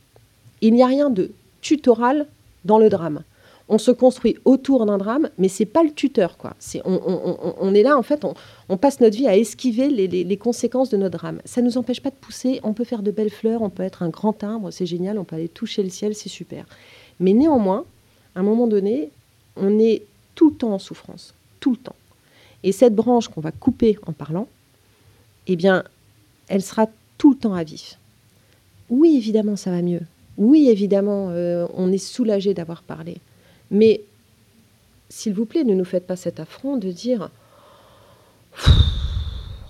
Il n'y a rien de tutoral dans le drame. On se construit autour d'un drame, mais c'est pas le tuteur, quoi. On, est là, en fait, on, passe notre vie à esquiver les, conséquences de notre drame. Ça ne nous empêche pas de pousser. On peut faire de belles fleurs, on peut être un grand arbre, c'est génial. On peut aller toucher le ciel, c'est super. Mais néanmoins, à un moment donné, on est tout le temps en souffrance, tout le temps. Et cette branche qu'on va couper en parlant, eh bien, elle sera tout le temps à vif. Oui, évidemment, ça va mieux. Oui, évidemment, euh, on est soulagé d'avoir parlé. Mais, s'il vous plaît, ne nous faites pas cet affront de dire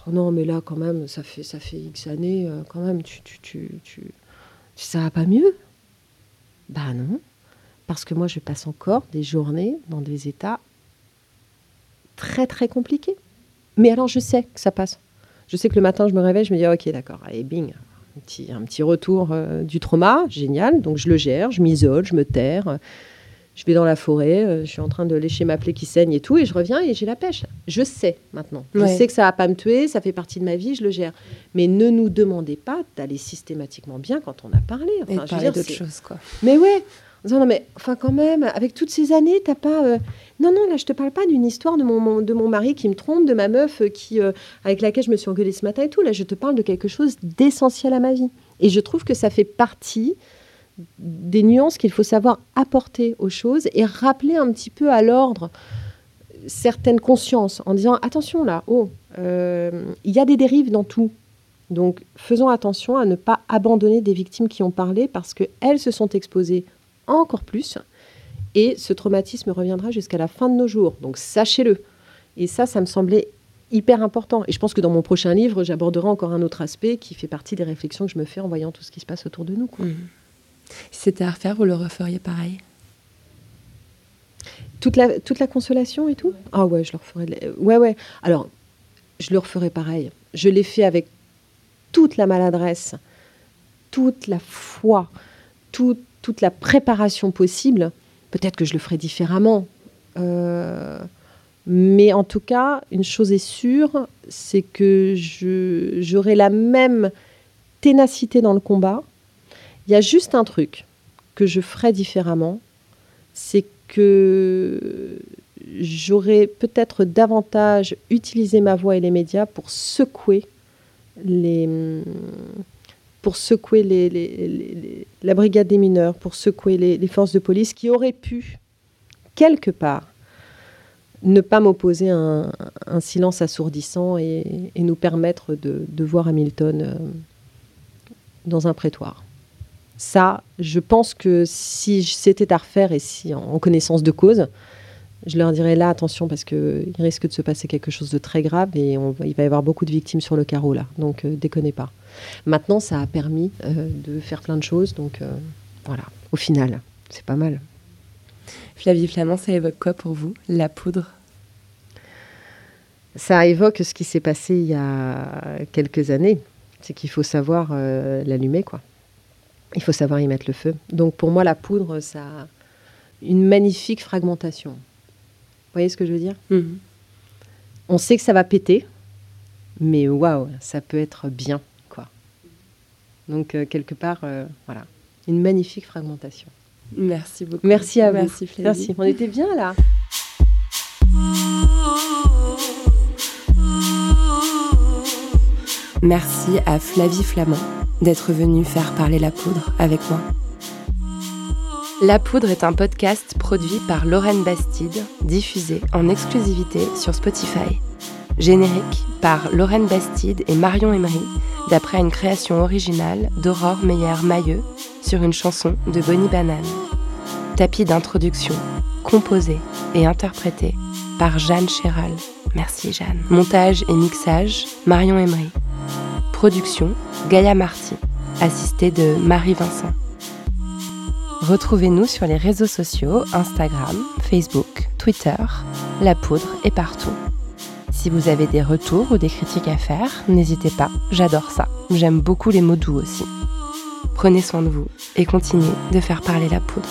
oh non, mais là, quand même, ça fait, ça fait X années, euh, quand même, tu, tu, tu, tu, ça va pas mieux Bah non, parce que moi, je passe encore des journées dans des états très, très compliqués. Mais alors, je sais que ça passe. Je sais que le matin, je me réveille, je me dis, ok, d'accord, allez, bing, un petit, retour euh, du trauma, génial. Donc je le gère, je m'isole, je me terre. Je vais dans la forêt, euh, je suis en train de lécher ma plaie qui saigne et tout, et je reviens et j'ai la pêche. Je sais maintenant. Je sais que ça va pas me tuer, ça fait partie de ma vie, je le gère. Mais ne nous demandez pas d'aller systématiquement bien quand on a parlé. Enfin, et parler d'autre chose, quoi. Mais ouais, non, mais enfin quand même, avec toutes ces années, t'as pas. Euh, non, non, là, je te parle pas d'une histoire de mon, de mon mari qui me trompe, de ma meuf euh, qui, euh, avec laquelle je me suis engueulée ce matin et tout. Là, je te parle de quelque chose d'essentiel à ma vie. Et je trouve que ça fait partie des nuances qu'il faut savoir apporter aux choses et rappeler un petit peu à l'ordre certaines consciences en disant attention là, oh, il y a des dérives dans tout. Donc faisons attention à ne pas abandonner des victimes qui ont parlé parce qu'elles se sont exposées encore plus. Et ce traumatisme reviendra jusqu'à la fin de nos jours. Donc sachez-le. Et ça, ça me semblait hyper important. Et je pense que dans mon prochain livre, j'aborderai encore un autre aspect qui fait partie des réflexions que je me fais en voyant tout ce qui se passe autour de nous. Quoi. Mmh. Si c'était à refaire, vous le referiez pareil toute la, toute la consolation et tout? Ah ouais, je le referais. Ouais, ouais. Alors, je le referais pareil. Je l'ai fait avec toute la maladresse, toute la foi, toute toute la préparation possible. Peut-être que je le ferai différemment. Euh, mais en tout cas, une chose est sûre, c'est que j'aurai la même ténacité dans le combat. Il y a juste un truc que je ferai différemment, c'est que j'aurais peut-être davantage utilisé ma voix et les médias pour secouer la brigade des mineurs, pour secouer les, forces de police qui auraient pu, quelque part, ne pas m'opposer un, un, silence assourdissant et, nous permettre de, voir Hamilton euh, dans un prétoire. Ça, je pense que si c'était à refaire et si en, connaissance de cause, je leur dirais là, attention, parce qu'il risque de se passer quelque chose de très grave et on, il va y avoir beaucoup de victimes sur le carreau là. Donc, euh, déconnez pas. Maintenant, ça a permis euh, de faire plein de choses. Donc euh, voilà, au final, c'est pas mal. Flavie Flamand, ça évoque quoi pour vous, la poudre? Ça évoque ce qui s'est passé il y a quelques années. C'est qu'il faut savoir euh, l'allumer, quoi. Il faut savoir y mettre le feu. Donc pour moi, la poudre, ça a une magnifique fragmentation. Vous voyez ce que je veux dire? Mhm. On sait que ça va péter, mais waouh, ça peut être bien. Donc, euh, quelque part, euh, voilà, une magnifique fragmentation. Merci beaucoup. Merci à vous. Merci, Flavie. Merci. On était bien là. Merci à Flavie Flamand d'être venu faire parler la poudre avec moi. La Poudre est un podcast produit par Lorraine Bastide, diffusé en exclusivité sur Spotify. Générique par Lorraine Bastide et Marion Emery, d'après une création originale d'Aurore Meyer-Mailleux sur une chanson de Bonnie Banane. Tapis d'introduction, composé et interprété par Jeanne Chéral. Merci Jeanne. Montage et mixage, Marion Emery. Production, Gaïa Marty, assistée de Marie Vincent. Retrouvez-nous sur les réseaux sociaux, Instagram, Facebook, Twitter, La Poudre et partout. Si vous avez des retours ou des critiques à faire, n'hésitez pas, j'adore ça. J'aime beaucoup les mots doux aussi. Prenez soin de vous et continuez de faire parler la poudre.